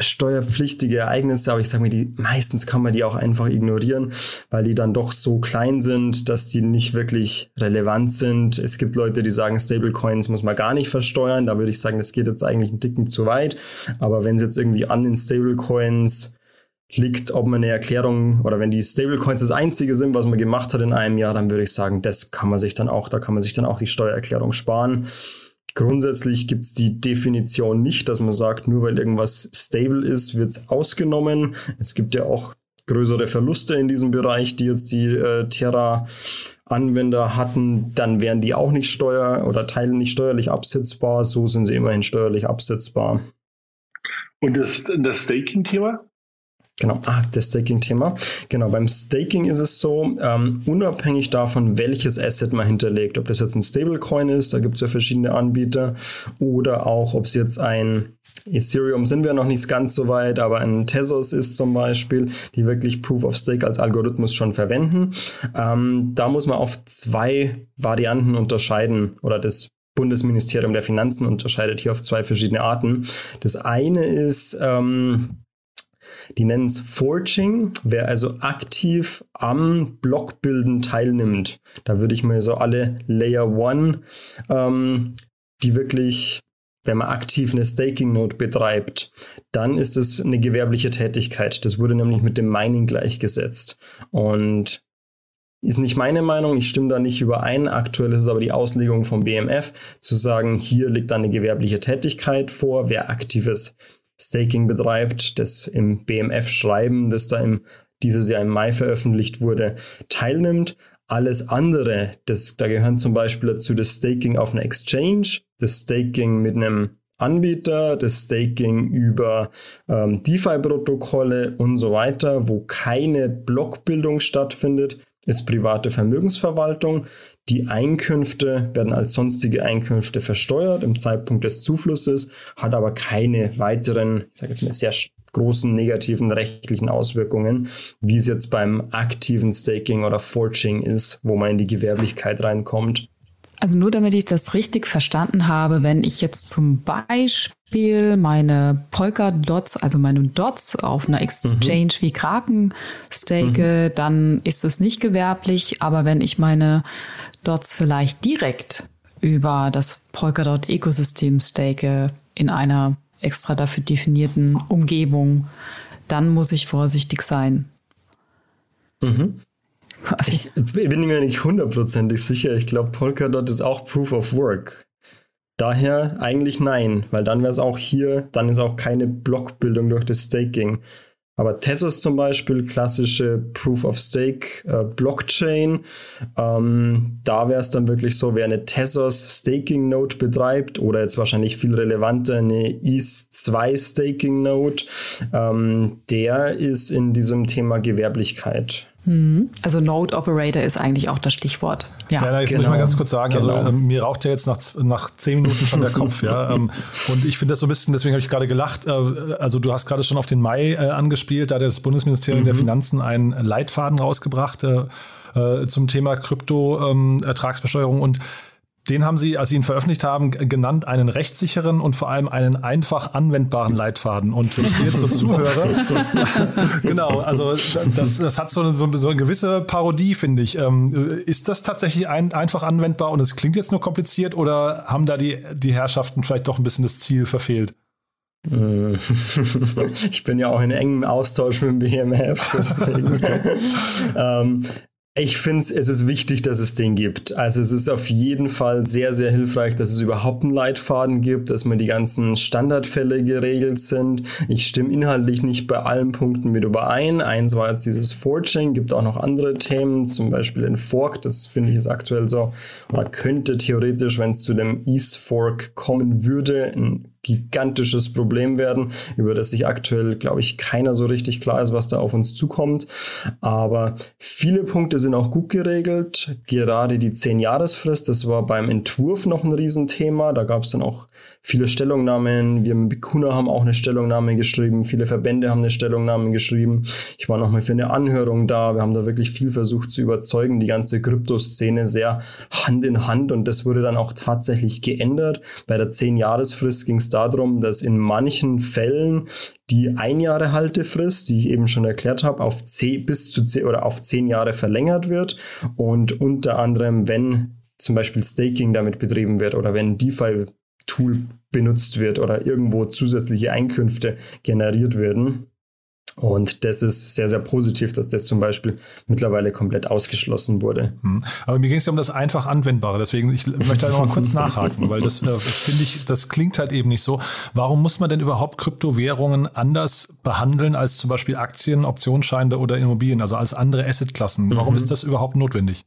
steuerpflichtige Ereignisse, aber ich sage mir, die meistens kann man die auch einfach ignorieren, weil die dann doch so klein sind, dass die nicht wirklich relevant sind. Es gibt Leute, die sagen, Stablecoins muss man gar nicht versteuern. Da würde ich sagen, das geht jetzt eigentlich einen Dicken zu weit. Aber wenn es jetzt irgendwie an den Stablecoins liegt, ob man eine Erklärung oder wenn die Stablecoins das einzige sind, was man gemacht hat in einem Jahr, dann würde ich sagen, das kann man sich dann auch, da kann man sich dann auch die Steuererklärung sparen. Grundsätzlich gibt es die Definition nicht, dass man sagt, nur weil irgendwas stable ist, wird es ausgenommen. Es gibt ja auch größere Verluste in diesem Bereich, die jetzt die äh, Terra Anwender hatten, dann wären die auch nicht steuer oder Teile nicht steuerlich absetzbar. So sind sie immerhin steuerlich absetzbar. Und das, das Staking-Thema? Genau, ah, das Staking-Thema. Genau, beim Staking ist es so, ähm, unabhängig davon, welches Asset man hinterlegt, ob das jetzt ein Stablecoin ist, da gibt es ja verschiedene Anbieter, oder auch, ob es jetzt ein Ethereum sind wir noch nicht ganz so weit, aber ein Tezos ist zum Beispiel, die wirklich Proof of Stake als Algorithmus schon verwenden. Ähm, da muss man auf zwei Varianten unterscheiden oder das Bundesministerium der Finanzen unterscheidet hier auf zwei verschiedene Arten. Das eine ist, ähm, die nennen es Forging, wer also aktiv am Blockbilden teilnimmt. Da würde ich mir so alle Layer One, ähm, die wirklich wenn man aktiv eine Staking-Node betreibt, dann ist es eine gewerbliche Tätigkeit. Das wurde nämlich mit dem Mining gleichgesetzt. Und ist nicht meine Meinung, ich stimme da nicht überein. Aktuell ist es aber die Auslegung vom BMF, zu sagen, hier liegt eine gewerbliche Tätigkeit vor. Wer aktives Staking betreibt, das im BMF-Schreiben, das da im, dieses Jahr im Mai veröffentlicht wurde, teilnimmt. Alles andere, das, da gehören zum Beispiel dazu das Staking auf einer Exchange, das Staking mit einem Anbieter, das Staking über ähm, DeFi-Protokolle und so weiter, wo keine Blockbildung stattfindet, ist private Vermögensverwaltung. Die Einkünfte werden als sonstige Einkünfte versteuert im Zeitpunkt des Zuflusses, hat aber keine weiteren, ich sage jetzt mal sehr großen negativen rechtlichen Auswirkungen, wie es jetzt beim aktiven Staking oder Forging ist, wo man in die Gewerblichkeit reinkommt. Also nur damit ich das richtig verstanden habe, wenn ich jetzt zum Beispiel meine Polka-Dots, also meine Dots auf einer Exchange mhm. wie Kraken stake, mhm. dann ist es nicht gewerblich. Aber wenn ich meine Dots vielleicht direkt über das Polkadot-Ökosystem stake in einer extra dafür definierten Umgebung, dann muss ich vorsichtig sein. Mhm. Also ich bin mir nicht hundertprozentig sicher. Ich glaube, Polkadot ist auch Proof of Work. Daher eigentlich nein, weil dann wäre es auch hier, dann ist auch keine Blockbildung durch das Staking. Aber Tezos zum Beispiel, klassische Proof of Stake äh, Blockchain, ähm, da wäre es dann wirklich so, wer eine Tezos Staking Node betreibt oder jetzt wahrscheinlich viel relevanter eine ETH2 Staking Node, ähm, der ist in diesem Thema Gewerblichkeit. Hm. Also Node Operator ist eigentlich auch das Stichwort. Ja, ja jetzt genau. muss ich mal genau. ganz kurz sagen, also, genau. also ähm, mir raucht ja jetzt nach, nach zehn Minuten schon der Kopf, ja. Ähm, und ich finde das so ein bisschen, deswegen habe ich gerade gelacht, äh, also du hast gerade schon auf den Mai äh, angespielt, da hat das Bundesministerium mhm. der Finanzen einen Leitfaden rausgebracht äh, äh zum Thema Krypto-Ertragsbesteuerung ähm, und den haben Sie, als Sie ihn veröffentlicht haben, genannt einen rechtssicheren und vor allem einen einfach anwendbaren Leitfaden. Und wenn ich dir jetzt so zuhöre, genau, also das, das hat so eine, so eine gewisse Parodie, finde ich. Ähm, ist das tatsächlich ein, einfach anwendbar und es klingt jetzt nur kompliziert oder haben da die, die Herrschaften vielleicht doch ein bisschen das Ziel verfehlt? Ich bin ja auch in engem Austausch mit dem BMF, deswegen. ähm, ich finde es ist wichtig, dass es den gibt. Also es ist auf jeden Fall sehr, sehr hilfreich, dass es überhaupt einen Leitfaden gibt, dass mir die ganzen Standardfälle geregelt sind. Ich stimme inhaltlich nicht bei allen Punkten mit überein. Eins war jetzt dieses Forging, gibt auch noch andere Themen, zum Beispiel den Fork, das finde ich jetzt aktuell so, oder könnte theoretisch, wenn es zu dem East Fork kommen würde, ein gigantisches Problem werden, über das sich aktuell, glaube ich, keiner so richtig klar ist, was da auf uns zukommt. Aber viele Punkte sind auch gut geregelt. Gerade die 10-Jahresfrist, das war beim Entwurf noch ein Riesenthema. Da gab es dann auch viele Stellungnahmen. Wir mit Bikuna haben auch eine Stellungnahme geschrieben. Viele Verbände haben eine Stellungnahme geschrieben. Ich war nochmal für eine Anhörung da. Wir haben da wirklich viel versucht zu überzeugen. Die ganze Kryptoszene sehr Hand in Hand und das wurde dann auch tatsächlich geändert. Bei der 10-Jahresfrist ging es darum, dass in manchen Fällen die ein Jahre Haltefrist, die ich eben schon erklärt habe, auf 10 bis zu 10 oder auf 10 Jahre verlängert wird und unter anderem, wenn zum Beispiel Staking damit betrieben wird oder wenn DeFi Tool benutzt wird oder irgendwo zusätzliche Einkünfte generiert werden. Und das ist sehr, sehr positiv, dass das zum Beispiel mittlerweile komplett ausgeschlossen wurde. Hm. Aber mir ging es ja um das einfach Anwendbare. Deswegen, ich möchte da noch mal kurz nachhaken, weil das äh, finde ich, das klingt halt eben nicht so. Warum muss man denn überhaupt Kryptowährungen anders behandeln als zum Beispiel Aktien, Optionsscheine oder Immobilien, also als andere Assetklassen? Warum mhm. ist das überhaupt notwendig?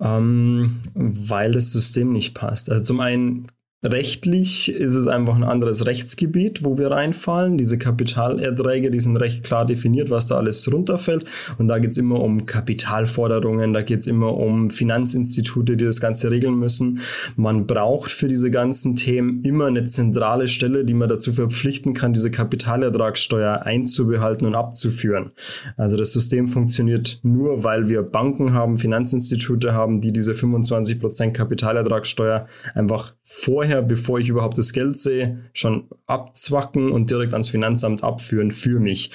Ähm, weil das System nicht passt. Also zum einen Rechtlich ist es einfach ein anderes Rechtsgebiet, wo wir reinfallen. Diese Kapitalerträge, die sind recht klar definiert, was da alles drunter fällt. Und da geht es immer um Kapitalforderungen, da geht es immer um Finanzinstitute, die das Ganze regeln müssen. Man braucht für diese ganzen Themen immer eine zentrale Stelle, die man dazu verpflichten kann, diese Kapitalertragssteuer einzubehalten und abzuführen. Also das System funktioniert nur, weil wir Banken haben, Finanzinstitute haben, die diese 25% Kapitalertragssteuer einfach vorher vorher, bevor ich überhaupt das Geld sehe, schon abzwacken und direkt ans Finanzamt abführen für mich.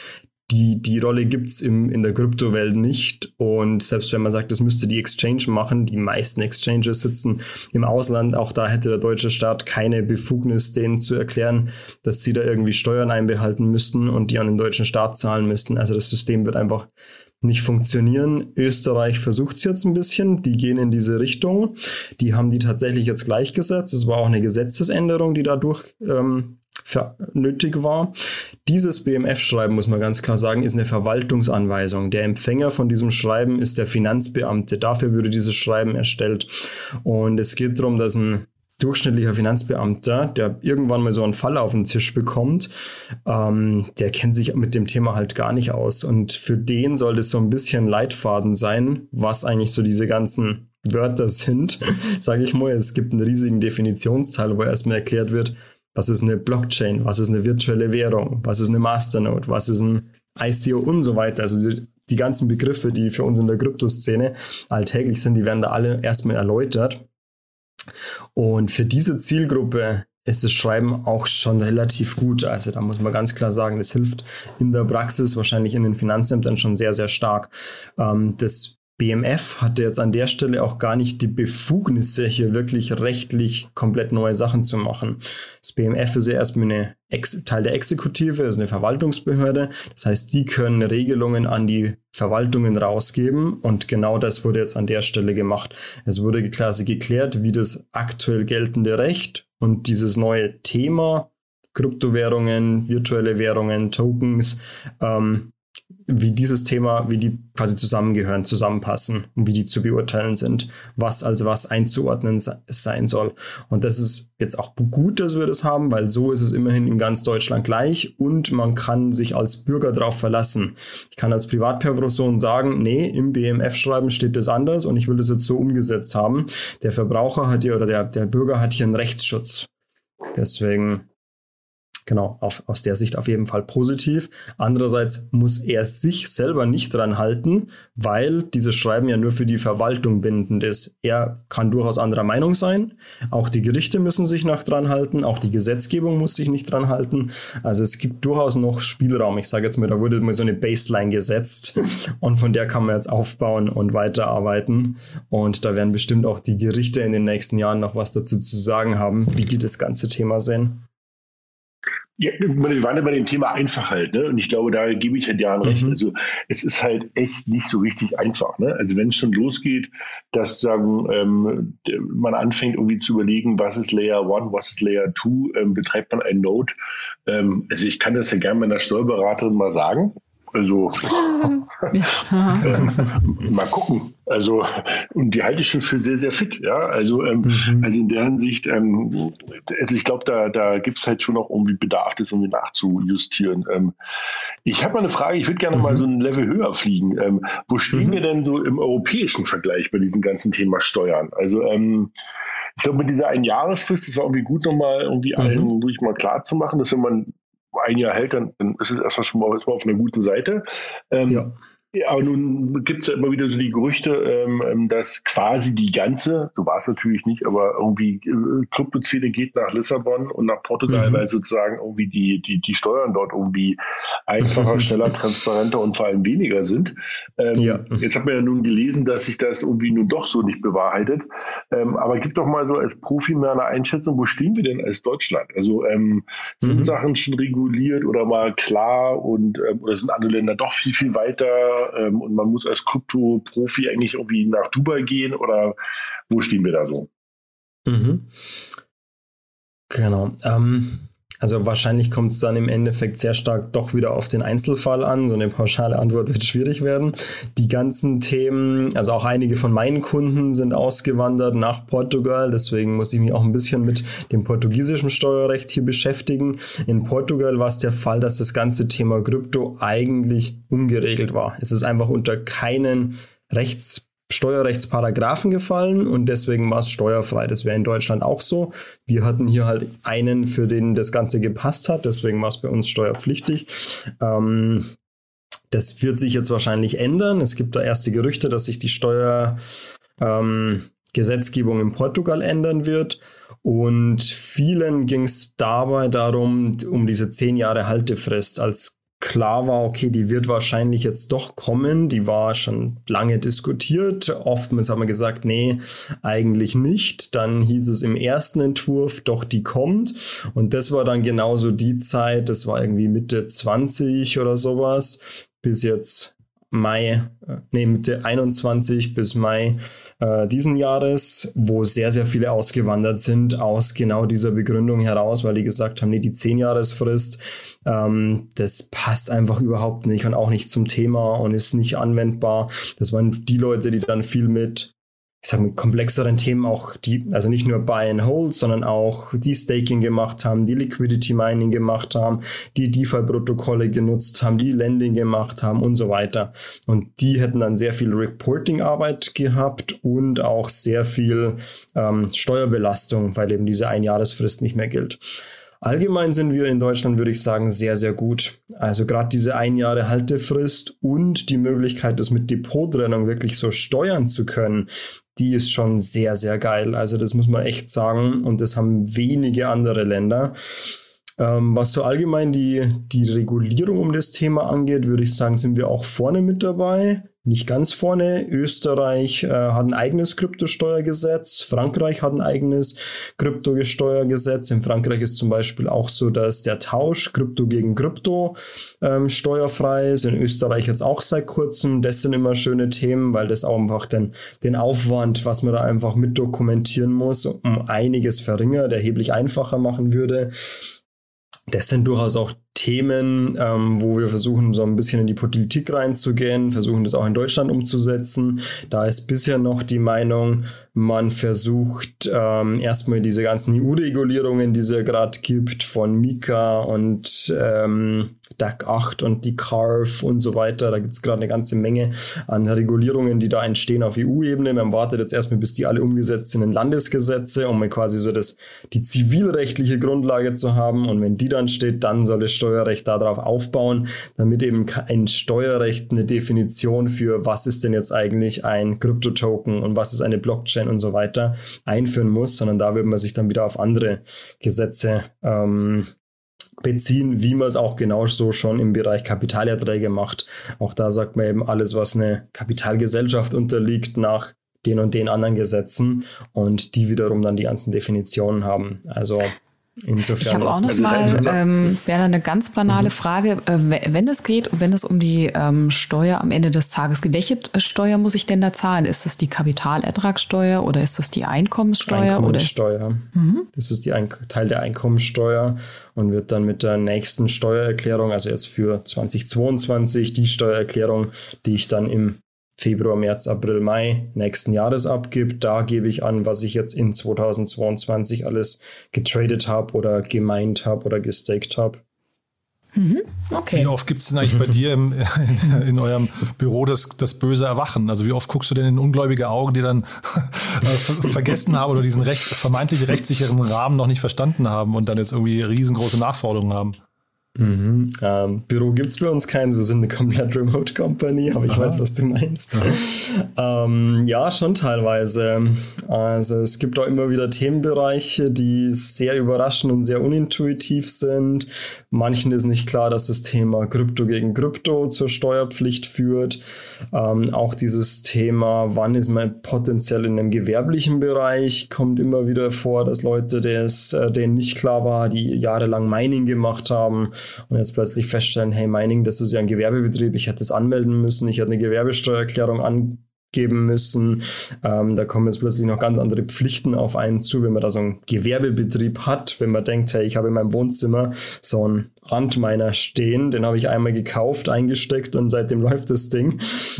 Die, die Rolle gibt's im, in der Kryptowelt nicht. Und selbst wenn man sagt, das müsste die Exchange machen, die meisten Exchanges sitzen im Ausland, auch da hätte der deutsche Staat keine Befugnis, denen zu erklären, dass sie da irgendwie Steuern einbehalten müssten und die an den deutschen Staat zahlen müssten. Also das System wird einfach nicht funktionieren. Österreich versucht es jetzt ein bisschen. Die gehen in diese Richtung. Die haben die tatsächlich jetzt gleichgesetzt. Es war auch eine Gesetzesänderung, die dadurch ähm, nötig war. Dieses BMF-Schreiben, muss man ganz klar sagen, ist eine Verwaltungsanweisung. Der Empfänger von diesem Schreiben ist der Finanzbeamte. Dafür würde dieses Schreiben erstellt. Und es geht darum, dass ein durchschnittlicher Finanzbeamter, der irgendwann mal so einen Fall auf den Tisch bekommt, ähm, der kennt sich mit dem Thema halt gar nicht aus. Und für den soll das so ein bisschen Leitfaden sein, was eigentlich so diese ganzen Wörter sind, sage ich mal. Es gibt einen riesigen Definitionsteil, wo erstmal erklärt wird, was ist eine Blockchain, was ist eine virtuelle Währung, was ist eine Masternode, was ist ein ICO und so weiter. Also die ganzen Begriffe, die für uns in der Kryptoszene alltäglich sind, die werden da alle erstmal erläutert. Und für diese Zielgruppe ist das Schreiben auch schon relativ gut. Also da muss man ganz klar sagen, das hilft in der Praxis, wahrscheinlich in den Finanzämtern schon sehr, sehr stark. Ähm, das BMF hatte jetzt an der Stelle auch gar nicht die Befugnisse, hier wirklich rechtlich komplett neue Sachen zu machen. Das BMF ist ja erstmal eine Ex Teil der Exekutive, ist eine Verwaltungsbehörde. Das heißt, die können Regelungen an die Verwaltungen rausgeben und genau das wurde jetzt an der Stelle gemacht. Es wurde quasi geklärt, wie das aktuell geltende Recht und dieses neue Thema Kryptowährungen, virtuelle Währungen, Tokens, ähm, wie dieses Thema, wie die quasi zusammengehören, zusammenpassen und wie die zu beurteilen sind, was als was einzuordnen sein soll. Und das ist jetzt auch gut, dass wir das haben, weil so ist es immerhin in ganz Deutschland gleich und man kann sich als Bürger darauf verlassen. Ich kann als Privatperson sagen, nee, im BMF-Schreiben steht das anders und ich will das jetzt so umgesetzt haben. Der Verbraucher hat hier oder der, der Bürger hat hier einen Rechtsschutz. Deswegen genau, auf, aus der Sicht auf jeden Fall positiv. Andererseits muss er sich selber nicht dran halten, weil dieses Schreiben ja nur für die Verwaltung bindend ist. Er kann durchaus anderer Meinung sein. Auch die Gerichte müssen sich noch dran halten. Auch die Gesetzgebung muss sich nicht dran halten. Also es gibt durchaus noch Spielraum. Ich sage jetzt mal, da wurde mal so eine Baseline gesetzt und von der kann man jetzt aufbauen und weiterarbeiten. Und da werden bestimmt auch die Gerichte in den nächsten Jahren noch was dazu zu sagen haben, wie die das ganze Thema sehen. Ja, wir waren ja bei dem Thema einfach halt, ne? Und ich glaube, da gebe ich halt Jan recht. Mhm. Also es ist halt echt nicht so richtig einfach. Ne? Also wenn es schon losgeht, dass sagen, ähm, man anfängt irgendwie zu überlegen, was ist Layer 1, was ist Layer 2, ähm, betreibt man ein Node. Ähm, also ich kann das ja gerne meiner Steuerberaterin mal sagen. Also mal gucken. Also und die halte ich schon für sehr, sehr fit. Ja, also, ähm, mhm. also in der Hinsicht, ähm, also ich glaube, da, da gibt es halt schon noch irgendwie Bedarf, das irgendwie nachzujustieren. Ähm, ich habe mal eine Frage, ich würde gerne mhm. mal so ein Level höher fliegen. Ähm, wo stehen mhm. wir denn so im europäischen Vergleich bei diesem ganzen Thema Steuern? Also ähm, ich glaube, mit dieser Einjahresfrist ist es irgendwie gut, nochmal irgendwie mhm. allen durch mal klar zu machen, dass wenn man ein Jahr hält, dann, ist es erstmal schon mal, ist man auf einer guten Seite. Ähm, ja. Ja, aber nun gibt es ja immer wieder so die Gerüchte, ähm, ähm, dass quasi die ganze, so war es natürlich nicht, aber irgendwie äh, Kryptozähne geht nach Lissabon und nach Portugal, mhm. weil sozusagen irgendwie die, die, die Steuern dort irgendwie einfacher, schneller, transparenter und vor allem weniger sind. Ähm, ja. Jetzt hat man ja nun gelesen, dass sich das irgendwie nun doch so nicht bewahrheitet. Ähm, aber gib doch mal so als Profi mehr eine Einschätzung, wo stehen wir denn als Deutschland? Also ähm, sind mhm. Sachen schon reguliert oder mal klar und ähm, oder sind andere Länder doch viel, viel weiter? Ähm, und man muss als Krypto-Profi eigentlich irgendwie nach Dubai gehen oder wo stehen wir da so? Mhm. Genau. Ähm, also wahrscheinlich kommt es dann im Endeffekt sehr stark doch wieder auf den Einzelfall an. So eine pauschale Antwort wird schwierig werden. Die ganzen Themen, also auch einige von meinen Kunden sind ausgewandert nach Portugal. Deswegen muss ich mich auch ein bisschen mit dem portugiesischen Steuerrecht hier beschäftigen. In Portugal war es der Fall, dass das ganze Thema Krypto eigentlich ungeregelt war. Es ist einfach unter keinen Rechts Steuerrechtsparagraphen gefallen und deswegen war es steuerfrei. Das wäre in Deutschland auch so. Wir hatten hier halt einen, für den das Ganze gepasst hat, deswegen war es bei uns steuerpflichtig. Ähm, das wird sich jetzt wahrscheinlich ändern. Es gibt da erste Gerüchte, dass sich die Steuergesetzgebung ähm, in Portugal ändern wird. Und vielen ging es dabei darum, um diese zehn Jahre Haltefrist als klar war, okay, die wird wahrscheinlich jetzt doch kommen. Die war schon lange diskutiert. Oftmals haben wir gesagt, nee, eigentlich nicht. Dann hieß es im ersten Entwurf, doch, die kommt. Und das war dann genauso die Zeit, das war irgendwie Mitte 20 oder sowas, bis jetzt Mai, nee, Mitte 21 bis Mai äh, diesen Jahres, wo sehr, sehr viele ausgewandert sind aus genau dieser Begründung heraus, weil die gesagt haben, nee, die 10-Jahresfrist, ähm, das passt einfach überhaupt nicht und auch nicht zum Thema und ist nicht anwendbar. Das waren die Leute, die dann viel mit ich sag mit komplexeren Themen auch die, also nicht nur Buy and Hold, sondern auch die Staking gemacht haben, die Liquidity Mining gemacht haben, die DeFi-Protokolle genutzt haben, die Lending gemacht haben und so weiter. Und die hätten dann sehr viel Reporting-Arbeit gehabt und auch sehr viel ähm, Steuerbelastung, weil eben diese Einjahresfrist nicht mehr gilt. Allgemein sind wir in Deutschland, würde ich sagen, sehr, sehr gut. Also gerade diese ein Jahre Haltefrist und die Möglichkeit, das mit Depottrennung wirklich so steuern zu können, die ist schon sehr, sehr geil. Also das muss man echt sagen und das haben wenige andere Länder. Ähm, was so allgemein die, die Regulierung um das Thema angeht, würde ich sagen, sind wir auch vorne mit dabei nicht ganz vorne. Österreich äh, hat ein eigenes Kryptosteuergesetz. Frankreich hat ein eigenes Kryptosteuergesetz. In Frankreich ist zum Beispiel auch so, dass der Tausch Krypto gegen Krypto ähm, steuerfrei ist. In Österreich jetzt auch seit kurzem. Das sind immer schöne Themen, weil das auch einfach den, den Aufwand, was man da einfach mit dokumentieren muss, um einiges verringert, erheblich einfacher machen würde. Das sind durchaus auch Themen, ähm, wo wir versuchen, so ein bisschen in die Politik reinzugehen, versuchen das auch in Deutschland umzusetzen. Da ist bisher noch die Meinung, man versucht ähm, erstmal diese ganzen EU-Regulierungen, die es ja gerade gibt, von Mika und ähm, DAC 8 und die CARF und so weiter. Da gibt es gerade eine ganze Menge an Regulierungen, die da entstehen auf EU-Ebene. Man wartet jetzt erstmal, bis die alle umgesetzt sind in Landesgesetze, um quasi so das, die zivilrechtliche Grundlage zu haben. Und wenn die dann steht, dann soll das Steuerrecht darauf aufbauen, damit eben ein Steuerrecht eine Definition für was ist denn jetzt eigentlich ein Kryptotoken und was ist eine Blockchain und so weiter einführen muss, sondern da wird man sich dann wieder auf andere Gesetze ähm, beziehen, wie man es auch genau so schon im Bereich Kapitalerträge macht. Auch da sagt man eben alles, was eine Kapitalgesellschaft unterliegt, nach den und den anderen Gesetzen und die wiederum dann die ganzen Definitionen haben. Also Insofern ich habe auch noch mal, ähm, wäre eine ganz banale mhm. Frage, äh, wenn es geht und wenn es um die ähm, Steuer am Ende des Tages geht, welche äh, Steuer muss ich denn da zahlen? Ist das die Kapitalertragssteuer oder ist das die Einkommenssteuer? Einkommenssteuer. Oder ist, mhm. Das ist die Ein Teil der Einkommenssteuer und wird dann mit der nächsten Steuererklärung, also jetzt für 2022, die Steuererklärung, die ich dann im Februar, März, April, Mai nächsten Jahres abgibt. Da gebe ich an, was ich jetzt in 2022 alles getradet habe oder gemeint habe oder gestaked habe. Mhm. Okay. Wie oft gibt es denn eigentlich bei dir im, in eurem Büro das, das böse Erwachen? Also wie oft guckst du denn in ungläubige Augen, die dann vergessen haben oder diesen recht, vermeintlich rechtssicheren Rahmen noch nicht verstanden haben und dann jetzt irgendwie riesengroße Nachforderungen haben? Mhm. Ähm, Büro gibt es bei uns keins, wir sind eine komplett Remote Company, aber ich Aha. weiß, was du meinst. Ähm, ja, schon teilweise. Also es gibt auch immer wieder Themenbereiche, die sehr überraschend und sehr unintuitiv sind. Manchen ist nicht klar, dass das Thema Krypto gegen Krypto zur Steuerpflicht führt. Ähm, auch dieses Thema, wann ist man potenziell in einem gewerblichen Bereich, kommt immer wieder vor, dass Leute, des, äh, denen nicht klar war, die jahrelang Mining gemacht haben, und jetzt plötzlich feststellen, hey, Mining, das ist ja ein Gewerbebetrieb, ich hätte das anmelden müssen, ich hätte eine Gewerbesteuererklärung an geben müssen. Ähm, da kommen jetzt plötzlich noch ganz andere Pflichten auf einen zu, wenn man da so einen Gewerbebetrieb hat, wenn man denkt, hey, ich habe in meinem Wohnzimmer so einen Antminer stehen, den habe ich einmal gekauft, eingesteckt und seitdem läuft das Ding.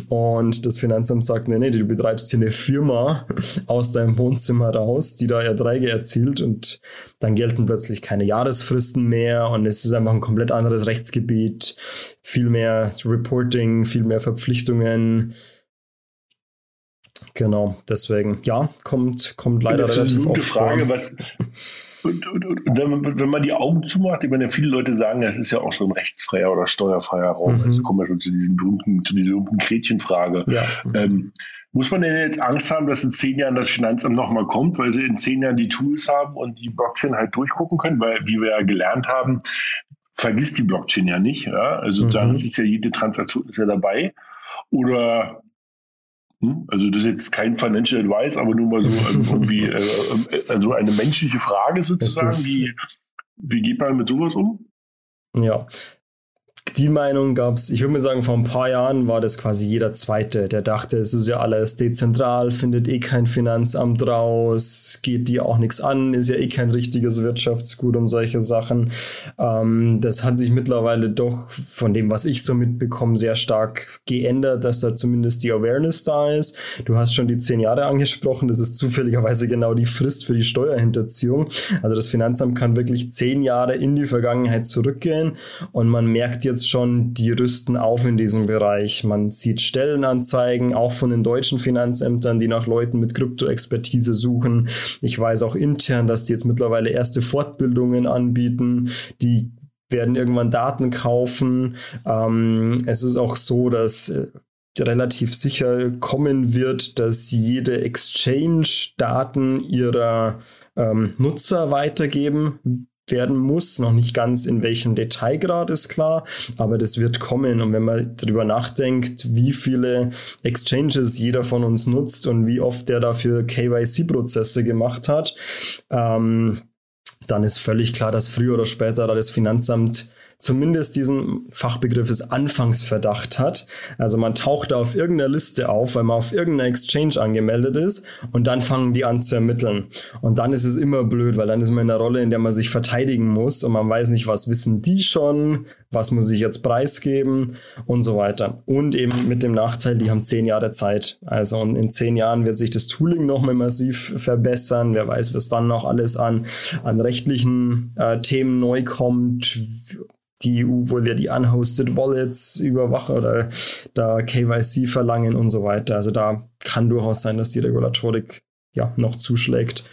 Und das Finanzamt sagt, nee, nee, du betreibst hier eine Firma aus deinem Wohnzimmer raus, die da Erträge erzielt und dann gelten plötzlich keine Jahresfristen mehr und es ist einfach ein komplett anderes Rechtsgebiet, viel mehr Reporting, viel mehr Verpflichtungen Genau, deswegen, ja, kommt, kommt leider das relativ ist eine gute Frage, vor. was. Und, und, und, wenn, wenn man die Augen zumacht, ich meine, viele Leute sagen, es ist ja auch so ein rechtsfreier oder steuerfreier Raum. Mhm. Also kommen wir schon zu diesem berühmten, zu dieser berühmten Gretchenfrage. Ja. Ähm, muss man denn jetzt Angst haben, dass in zehn Jahren das Finanzamt nochmal kommt, weil sie in zehn Jahren die Tools haben und die Blockchain halt durchgucken können? Weil, wie wir ja gelernt haben, vergisst die Blockchain ja nicht. Ja? Also sozusagen, mhm. es ist ja jede Transaktion ist ja dabei. Oder? Also das ist jetzt kein Financial Advice, aber nur mal so ähm, irgendwie äh, äh, also eine menschliche Frage sozusagen. Wie, wie geht man mit sowas um? Ja, die Meinung gab es, ich würde mal sagen, vor ein paar Jahren war das quasi jeder Zweite, der dachte, es ist ja alles dezentral, findet eh kein Finanzamt raus, geht dir auch nichts an, ist ja eh kein richtiges Wirtschaftsgut und solche Sachen. Ähm, das hat sich mittlerweile doch von dem, was ich so mitbekomme, sehr stark geändert, dass da zumindest die Awareness da ist. Du hast schon die zehn Jahre angesprochen, das ist zufälligerweise genau die Frist für die Steuerhinterziehung. Also das Finanzamt kann wirklich zehn Jahre in die Vergangenheit zurückgehen und man merkt jetzt jetzt schon, die rüsten auf in diesem Bereich. Man sieht Stellenanzeigen, auch von den deutschen Finanzämtern, die nach Leuten mit Krypto-Expertise suchen. Ich weiß auch intern, dass die jetzt mittlerweile erste Fortbildungen anbieten, die werden irgendwann Daten kaufen. Ähm, es ist auch so, dass äh, relativ sicher kommen wird, dass jede Exchange Daten ihrer ähm, Nutzer weitergeben werden muss. Noch nicht ganz in welchem Detailgrad ist klar, aber das wird kommen. Und wenn man darüber nachdenkt, wie viele Exchanges jeder von uns nutzt und wie oft der dafür KYC-Prozesse gemacht hat, ähm, dann ist völlig klar, dass früher oder später das Finanzamt zumindest diesen Fachbegriff ist Anfangsverdacht hat. Also man taucht da auf irgendeiner Liste auf, weil man auf irgendeiner Exchange angemeldet ist und dann fangen die an zu ermitteln. Und dann ist es immer blöd, weil dann ist man in einer Rolle, in der man sich verteidigen muss und man weiß nicht, was wissen die schon, was muss ich jetzt preisgeben und so weiter. Und eben mit dem Nachteil, die haben zehn Jahre Zeit. Also in zehn Jahren wird sich das Tooling nochmal massiv verbessern. Wer weiß, was dann noch alles an, an rechtlichen äh, Themen neu kommt. Die EU will ja die unhosted Wallets überwachen oder da KYC verlangen und so weiter. Also da kann durchaus sein, dass die Regulatorik ja noch zuschlägt.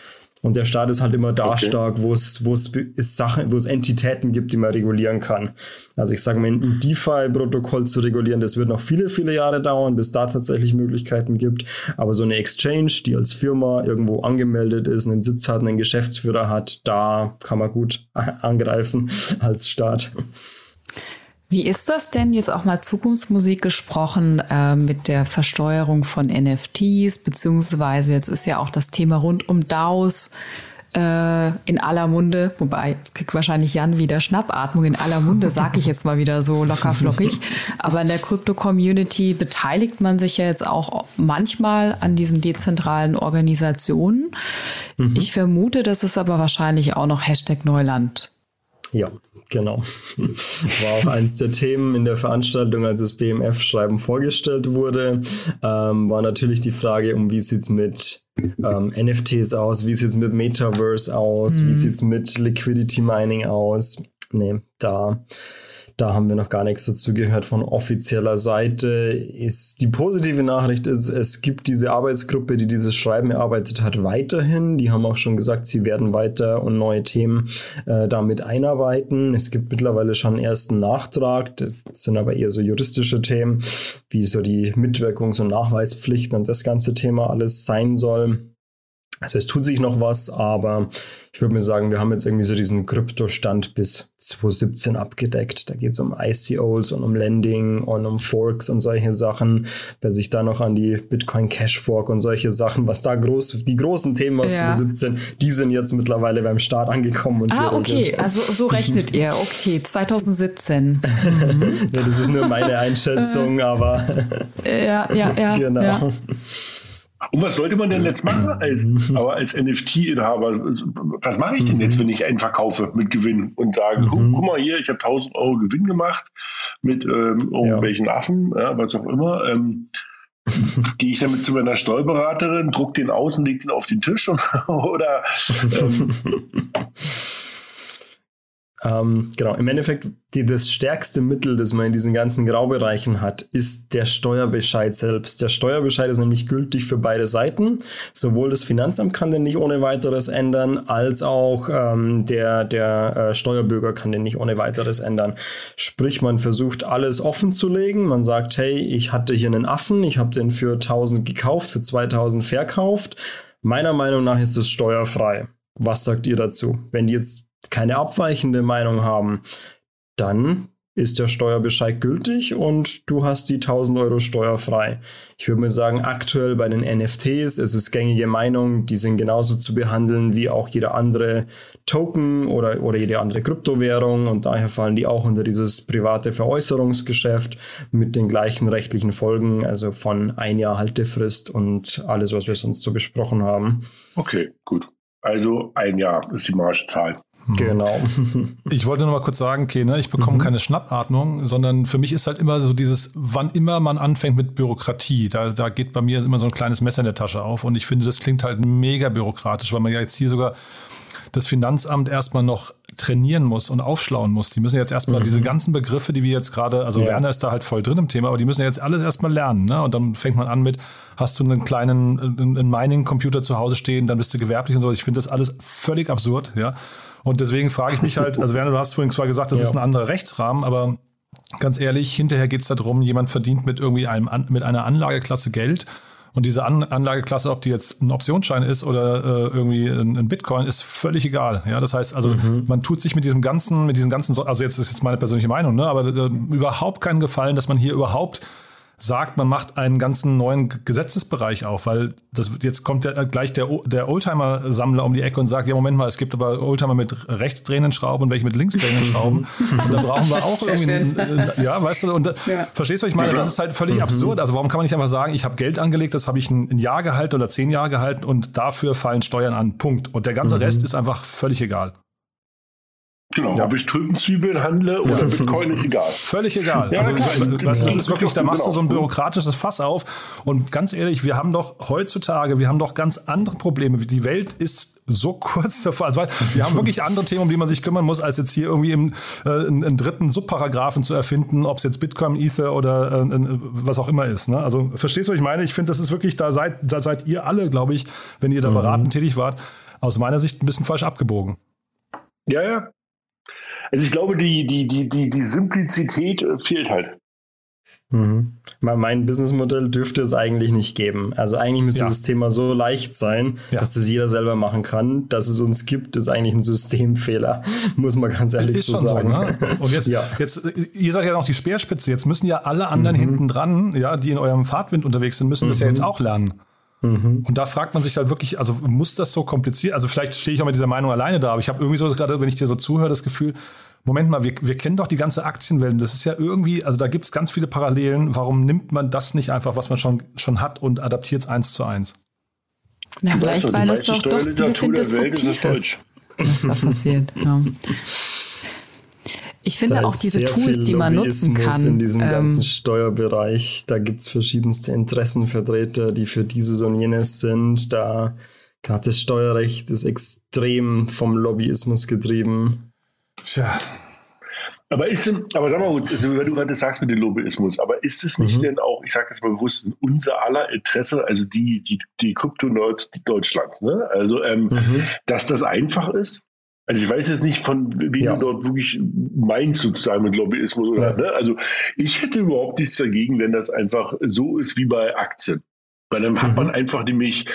Und der Staat ist halt immer da okay. stark, wo es, wo es Sachen, wo es Entitäten gibt, die man regulieren kann. Also ich sage mal, ein DeFi-Protokoll zu regulieren, das wird noch viele, viele Jahre dauern, bis da tatsächlich Möglichkeiten gibt. Aber so eine Exchange, die als Firma irgendwo angemeldet ist, einen Sitz hat, einen Geschäftsführer hat, da kann man gut angreifen als Staat. Wie ist das denn jetzt auch mal Zukunftsmusik gesprochen äh, mit der Versteuerung von NFTs, beziehungsweise jetzt ist ja auch das Thema rund um DAOs äh, in aller Munde, wobei es kriegt wahrscheinlich Jan wieder Schnappatmung in aller Munde, sage ich jetzt mal wieder so locker flockig. Aber in der Krypto-Community beteiligt man sich ja jetzt auch manchmal an diesen dezentralen Organisationen. Mhm. Ich vermute, das ist aber wahrscheinlich auch noch Hashtag Neuland. Ja, Genau. War auch eins der Themen in der Veranstaltung, als das BMF-Schreiben vorgestellt wurde. Ähm, war natürlich die Frage, um wie sieht es mit ähm, NFTs aus, wie sieht es mit Metaverse aus, mhm. wie sieht es mit Liquidity Mining aus. Nee, da da haben wir noch gar nichts dazu gehört von offizieller Seite. Ist, die positive Nachricht ist, es gibt diese Arbeitsgruppe, die dieses Schreiben erarbeitet hat, weiterhin. Die haben auch schon gesagt, sie werden weiter und neue Themen äh, damit einarbeiten. Es gibt mittlerweile schon einen ersten Nachtrag. Das sind aber eher so juristische Themen, wie so die Mitwirkungs- und Nachweispflichten und das ganze Thema alles sein soll. Also es tut sich noch was, aber ich würde mir sagen, wir haben jetzt irgendwie so diesen Kryptostand bis 2017 abgedeckt. Da geht es um ICOs und um Lending und um Forks und solche Sachen. Wer sich da noch an die Bitcoin Cash Fork und solche Sachen, was da groß, die großen Themen aus ja. 2017, die sind jetzt mittlerweile beim Start angekommen. Und ah, okay, also so rechnet ihr. Okay, 2017. Mhm. ja, das ist nur meine Einschätzung, aber. ja, ja, ja. Genau. Ja. Und was sollte man denn jetzt machen als, aber als NFT-Inhaber? Was mache ich denn jetzt, wenn ich einen verkaufe mit Gewinn und sage, mhm. guck, guck, mal hier, ich habe 1000 Euro Gewinn gemacht mit ähm, irgendwelchen ja. Affen, ja, was auch immer. Ähm, Gehe ich damit zu meiner Steuerberaterin, druck den aus und leg den auf den Tisch und, oder ähm, ähm, genau, im Endeffekt, die, das stärkste Mittel, das man in diesen ganzen Graubereichen hat, ist der Steuerbescheid selbst. Der Steuerbescheid ist nämlich gültig für beide Seiten. Sowohl das Finanzamt kann den nicht ohne weiteres ändern, als auch ähm, der, der äh, Steuerbürger kann den nicht ohne weiteres ändern. Sprich, man versucht alles offen zu legen. Man sagt, hey, ich hatte hier einen Affen, ich habe den für 1000 gekauft, für 2000 verkauft. Meiner Meinung nach ist es steuerfrei. Was sagt ihr dazu? Wenn die jetzt keine abweichende Meinung haben, dann ist der Steuerbescheid gültig und du hast die 1000 Euro steuerfrei. Ich würde mir sagen, aktuell bei den NFTs ist es gängige Meinung, die sind genauso zu behandeln wie auch jeder andere Token oder, oder jede andere Kryptowährung und daher fallen die auch unter dieses private Veräußerungsgeschäft mit den gleichen rechtlichen Folgen, also von ein Jahr Haltefrist und alles, was wir sonst so besprochen haben. Okay, gut. Also ein Jahr ist die Marschzahl. Genau. Ich wollte nur mal kurz sagen, okay, ne, ich bekomme mhm. keine Schnappatmung, sondern für mich ist halt immer so dieses, wann immer man anfängt mit Bürokratie, da, da geht bei mir immer so ein kleines Messer in der Tasche auf und ich finde, das klingt halt mega bürokratisch, weil man ja jetzt hier sogar das Finanzamt erstmal noch trainieren muss und aufschlauen muss. Die müssen jetzt erstmal mhm. diese ganzen Begriffe, die wir jetzt gerade, also ja. Werner ist da halt voll drin im Thema, aber die müssen jetzt alles erstmal lernen. Ne? Und dann fängt man an mit, hast du einen kleinen einen Mining-Computer zu Hause stehen, dann bist du gewerblich und so. Ich finde das alles völlig absurd, ja. Und deswegen frage ich mich halt, also Werner, du hast vorhin zwar gesagt, das ja. ist ein anderer Rechtsrahmen, aber ganz ehrlich, hinterher geht es darum, jemand verdient mit irgendwie einem mit einer Anlageklasse Geld. Und diese An Anlageklasse, ob die jetzt ein Optionsschein ist oder äh, irgendwie ein, ein, Bitcoin, ist völlig egal. Ja, das heißt, also mhm. man tut sich mit diesem ganzen, mit diesen ganzen, also jetzt ist jetzt meine persönliche Meinung, ne, aber äh, überhaupt keinen Gefallen, dass man hier überhaupt sagt, man macht einen ganzen neuen Gesetzesbereich auf, weil das, jetzt kommt ja gleich der, der Oldtimer-Sammler um die Ecke und sagt, ja, Moment mal, es gibt aber Oldtimer mit rechtsdrehenden Schrauben und welche mit linksdrehenden Schrauben. und da brauchen wir auch irgendwie, ja, weißt du, und ja. verstehst du, was ich meine? Das ist halt völlig mhm. absurd. Also warum kann man nicht einfach sagen, ich habe Geld angelegt, das habe ich ein, ein, Jahr gehalten oder zehn Jahre gehalten und dafür fallen Steuern an, Punkt. Und der ganze mhm. Rest ist einfach völlig egal. Genau, ja. ob ich Tulpenzwiebeln handle oder ja. Bitcoin ist egal. Völlig egal. Ja, also, weißt, das ist wirklich, da machst du so ein genau. bürokratisches Fass auf. Und ganz ehrlich, wir haben doch heutzutage, wir haben doch ganz andere Probleme. Die Welt ist so kurz davor. Also wir haben wirklich andere Themen, um die man sich kümmern muss, als jetzt hier irgendwie im, äh, einen, dritten Subparagraphen zu erfinden, ob es jetzt Bitcoin, Ether oder äh, was auch immer ist. Ne? Also verstehst du, was ich meine? Ich finde, das ist wirklich, da seid, da seid ihr alle, glaube ich, wenn ihr da mhm. beratend tätig wart, aus meiner Sicht ein bisschen falsch abgebogen. Ja, ja, also ich glaube, die, die, die, die, die Simplizität äh, fehlt halt. Mhm. Mein Businessmodell dürfte es eigentlich nicht geben. Also eigentlich müsste ja. das Thema so leicht sein, ja. dass das jeder selber machen kann. Dass es uns gibt, ist eigentlich ein Systemfehler, muss man ganz ehrlich ist so sagen. So, ne? Und jetzt, ja. jetzt, ihr seid ja noch die Speerspitze. Jetzt müssen ja alle anderen mhm. hinten dran, ja, die in eurem Fahrtwind unterwegs sind, müssen mhm. das ja jetzt mhm. auch lernen. Mhm. Und da fragt man sich halt wirklich, also muss das so kompliziert? Also vielleicht stehe ich auch mit dieser Meinung alleine da, aber ich habe irgendwie so gerade, wenn ich dir so zuhöre, das Gefühl, Moment mal, wir, wir kennen doch die ganze Aktienwelt. Das ist ja irgendwie, also da gibt es ganz viele Parallelen. Warum nimmt man das nicht einfach, was man schon, schon hat und adaptiert es eins zu eins? Ja, vielleicht, weil es doch, doch ein bisschen disruptiv ist, was da passiert. Ja. Ich finde auch diese Tools, die man nutzen kann. In diesem ähm, ganzen Steuerbereich, da gibt es verschiedenste Interessenvertreter, die für dieses und jenes sind. Da gerade das Steuerrecht ist extrem vom Lobbyismus getrieben. Tja. Aber ist denn, aber sag mal gut, also, wenn du gerade sagst mit dem Lobbyismus, aber ist es nicht mhm. denn auch, ich sage das mal bewusst, unser aller Interesse, also die, die, die Krypto-Nerds Deutschlands, ne? Also, ähm, mhm. dass das einfach ist? Also ich weiß jetzt nicht, von wem ja. du dort wirklich meinst, sozusagen mit Lobbyismus oder, ja. ne? Also ich hätte überhaupt nichts dagegen, wenn das einfach so ist wie bei Aktien. Weil dann hat man mhm. einfach nämlich,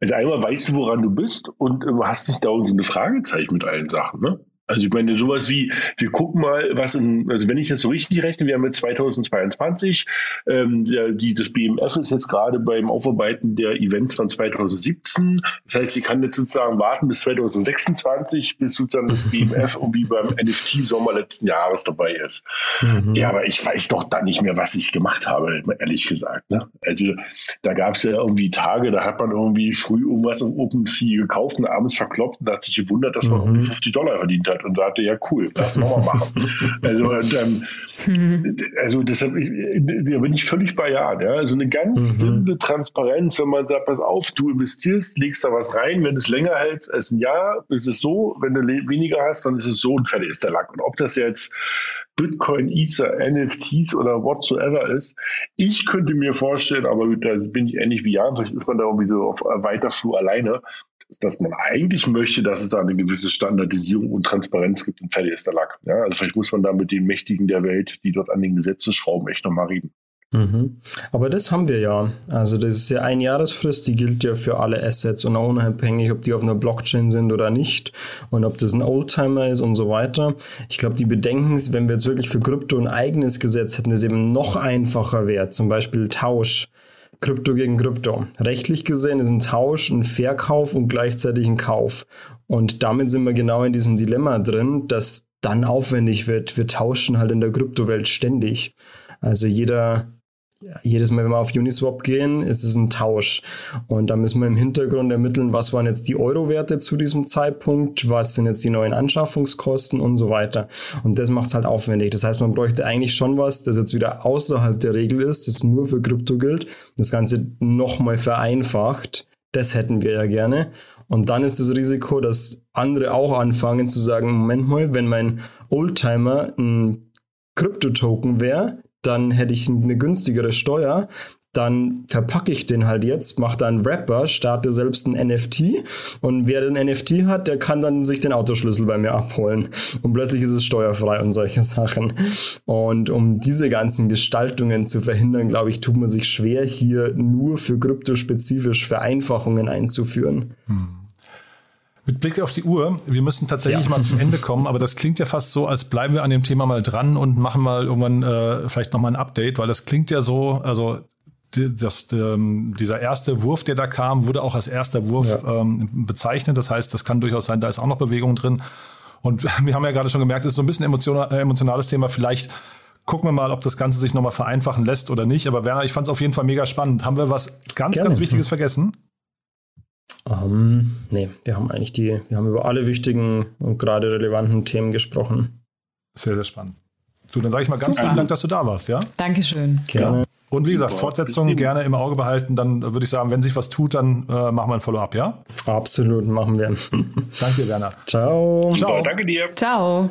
also einmal weißt du, woran du bist und du hast nicht dauernd so eine Fragezeichen mit allen Sachen, ne? Also ich meine, sowas wie, wir gucken mal, was in, also wenn ich das so richtig rechne, wir haben jetzt 2022, ähm, der, die, das BMF ist jetzt gerade beim Aufarbeiten der Events von 2017. Das heißt, ich kann jetzt sozusagen warten bis 2026, bis sozusagen das BMF irgendwie beim NFT-Sommer letzten Jahres dabei ist. Mhm. Ja, aber ich weiß doch dann nicht mehr, was ich gemacht habe, ehrlich gesagt. Ne? Also da gab es ja irgendwie Tage, da hat man irgendwie früh irgendwas im OpenSea gekauft und abends verkloppt und hat sich gewundert, dass man mhm. irgendwie 50 Dollar verdient hat hat und sagte, ja cool, lass nochmal machen. also, und, ähm, also deshalb ich, da bin ich völlig bei Jahren. Ja? Also eine ganz mhm. simple Transparenz, wenn man sagt, pass auf, du investierst, legst da was rein, wenn du es länger hältst als ein Jahr, ist es so, wenn du weniger hast, dann ist es so und fertig ist der Lack. Und ob das jetzt Bitcoin, Ether, NFTs oder whatsoever ist. Ich könnte mir vorstellen, aber da bin ich ähnlich wie Jan, vielleicht ist man da irgendwie so auf weiter Flur alleine, dass man eigentlich möchte, dass es da eine gewisse Standardisierung und Transparenz gibt und fertig ist der Lack. Ja, also vielleicht muss man da mit den Mächtigen der Welt, die dort an den Gesetzen schrauben, echt nochmal reden. Mhm. Aber das haben wir ja. Also das ist ja ein Jahresfrist, die gilt ja für alle Assets und auch unabhängig, ob die auf einer Blockchain sind oder nicht und ob das ein Oldtimer ist und so weiter. Ich glaube, die Bedenken, wenn wir jetzt wirklich für Krypto ein eigenes Gesetz hätten, das eben noch einfacher wäre, zum Beispiel Tausch. Krypto gegen Krypto. Rechtlich gesehen ist ein Tausch ein Verkauf und gleichzeitig ein Kauf. Und damit sind wir genau in diesem Dilemma drin, dass dann aufwendig wird. Wir tauschen halt in der Kryptowelt ständig. Also jeder jedes Mal, wenn wir auf Uniswap gehen, ist es ein Tausch. Und da müssen wir im Hintergrund ermitteln, was waren jetzt die Euro-Werte zu diesem Zeitpunkt, was sind jetzt die neuen Anschaffungskosten und so weiter. Und das macht es halt aufwendig. Das heißt, man bräuchte eigentlich schon was, das jetzt wieder außerhalb der Regel ist, das nur für Krypto gilt. Das Ganze nochmal vereinfacht. Das hätten wir ja gerne. Und dann ist das Risiko, dass andere auch anfangen zu sagen, Moment mal, wenn mein Oldtimer ein Krypto-Token wäre, dann hätte ich eine günstigere Steuer. Dann verpacke ich den halt jetzt, mache da einen Wrapper, starte selbst ein NFT und wer den NFT hat, der kann dann sich den Autoschlüssel bei mir abholen. Und plötzlich ist es steuerfrei und solche Sachen. Und um diese ganzen Gestaltungen zu verhindern, glaube ich, tut man sich schwer, hier nur für kryptospezifisch Vereinfachungen einzuführen. Hm. Mit Blick auf die Uhr, wir müssen tatsächlich ja. mal zum Ende kommen, aber das klingt ja fast so, als bleiben wir an dem Thema mal dran und machen mal irgendwann äh, vielleicht nochmal ein Update, weil das klingt ja so, also das, ähm, dieser erste Wurf, der da kam, wurde auch als erster Wurf ja. ähm, bezeichnet. Das heißt, das kann durchaus sein, da ist auch noch Bewegung drin. Und wir haben ja gerade schon gemerkt, es ist so ein bisschen emotional, äh, emotionales Thema. Vielleicht gucken wir mal, ob das Ganze sich nochmal vereinfachen lässt oder nicht. Aber Werner, ich fand es auf jeden Fall mega spannend. Haben wir was ganz, Gerne. ganz Wichtiges vergessen? Ähm, nee, wir haben eigentlich die, wir haben über alle wichtigen und gerade relevanten Themen gesprochen. Sehr, sehr spannend. Du, dann sage ich mal ganz vielen Dank, dass du da warst, ja? Dankeschön. Gerne. Und wie gesagt, Fortsetzung gerne im Auge behalten. Dann würde ich sagen, wenn sich was tut, dann äh, machen wir ein Follow-up, ja? Absolut, machen wir. danke dir, Werner. Ciao. Ciao. danke dir. Ciao.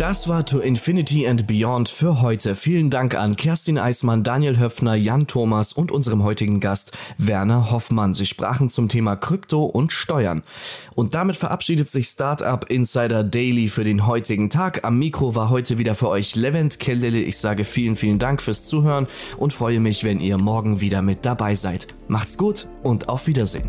Das war To Infinity and Beyond für heute. Vielen Dank an Kerstin Eismann, Daniel Höpfner, Jan Thomas und unserem heutigen Gast Werner Hoffmann. Sie sprachen zum Thema Krypto und Steuern. Und damit verabschiedet sich Startup Insider Daily für den heutigen Tag. Am Mikro war heute wieder für euch Levent Kellele. Ich sage vielen, vielen Dank fürs Zuhören und freue mich, wenn ihr morgen wieder mit dabei seid. Macht's gut und auf Wiedersehen.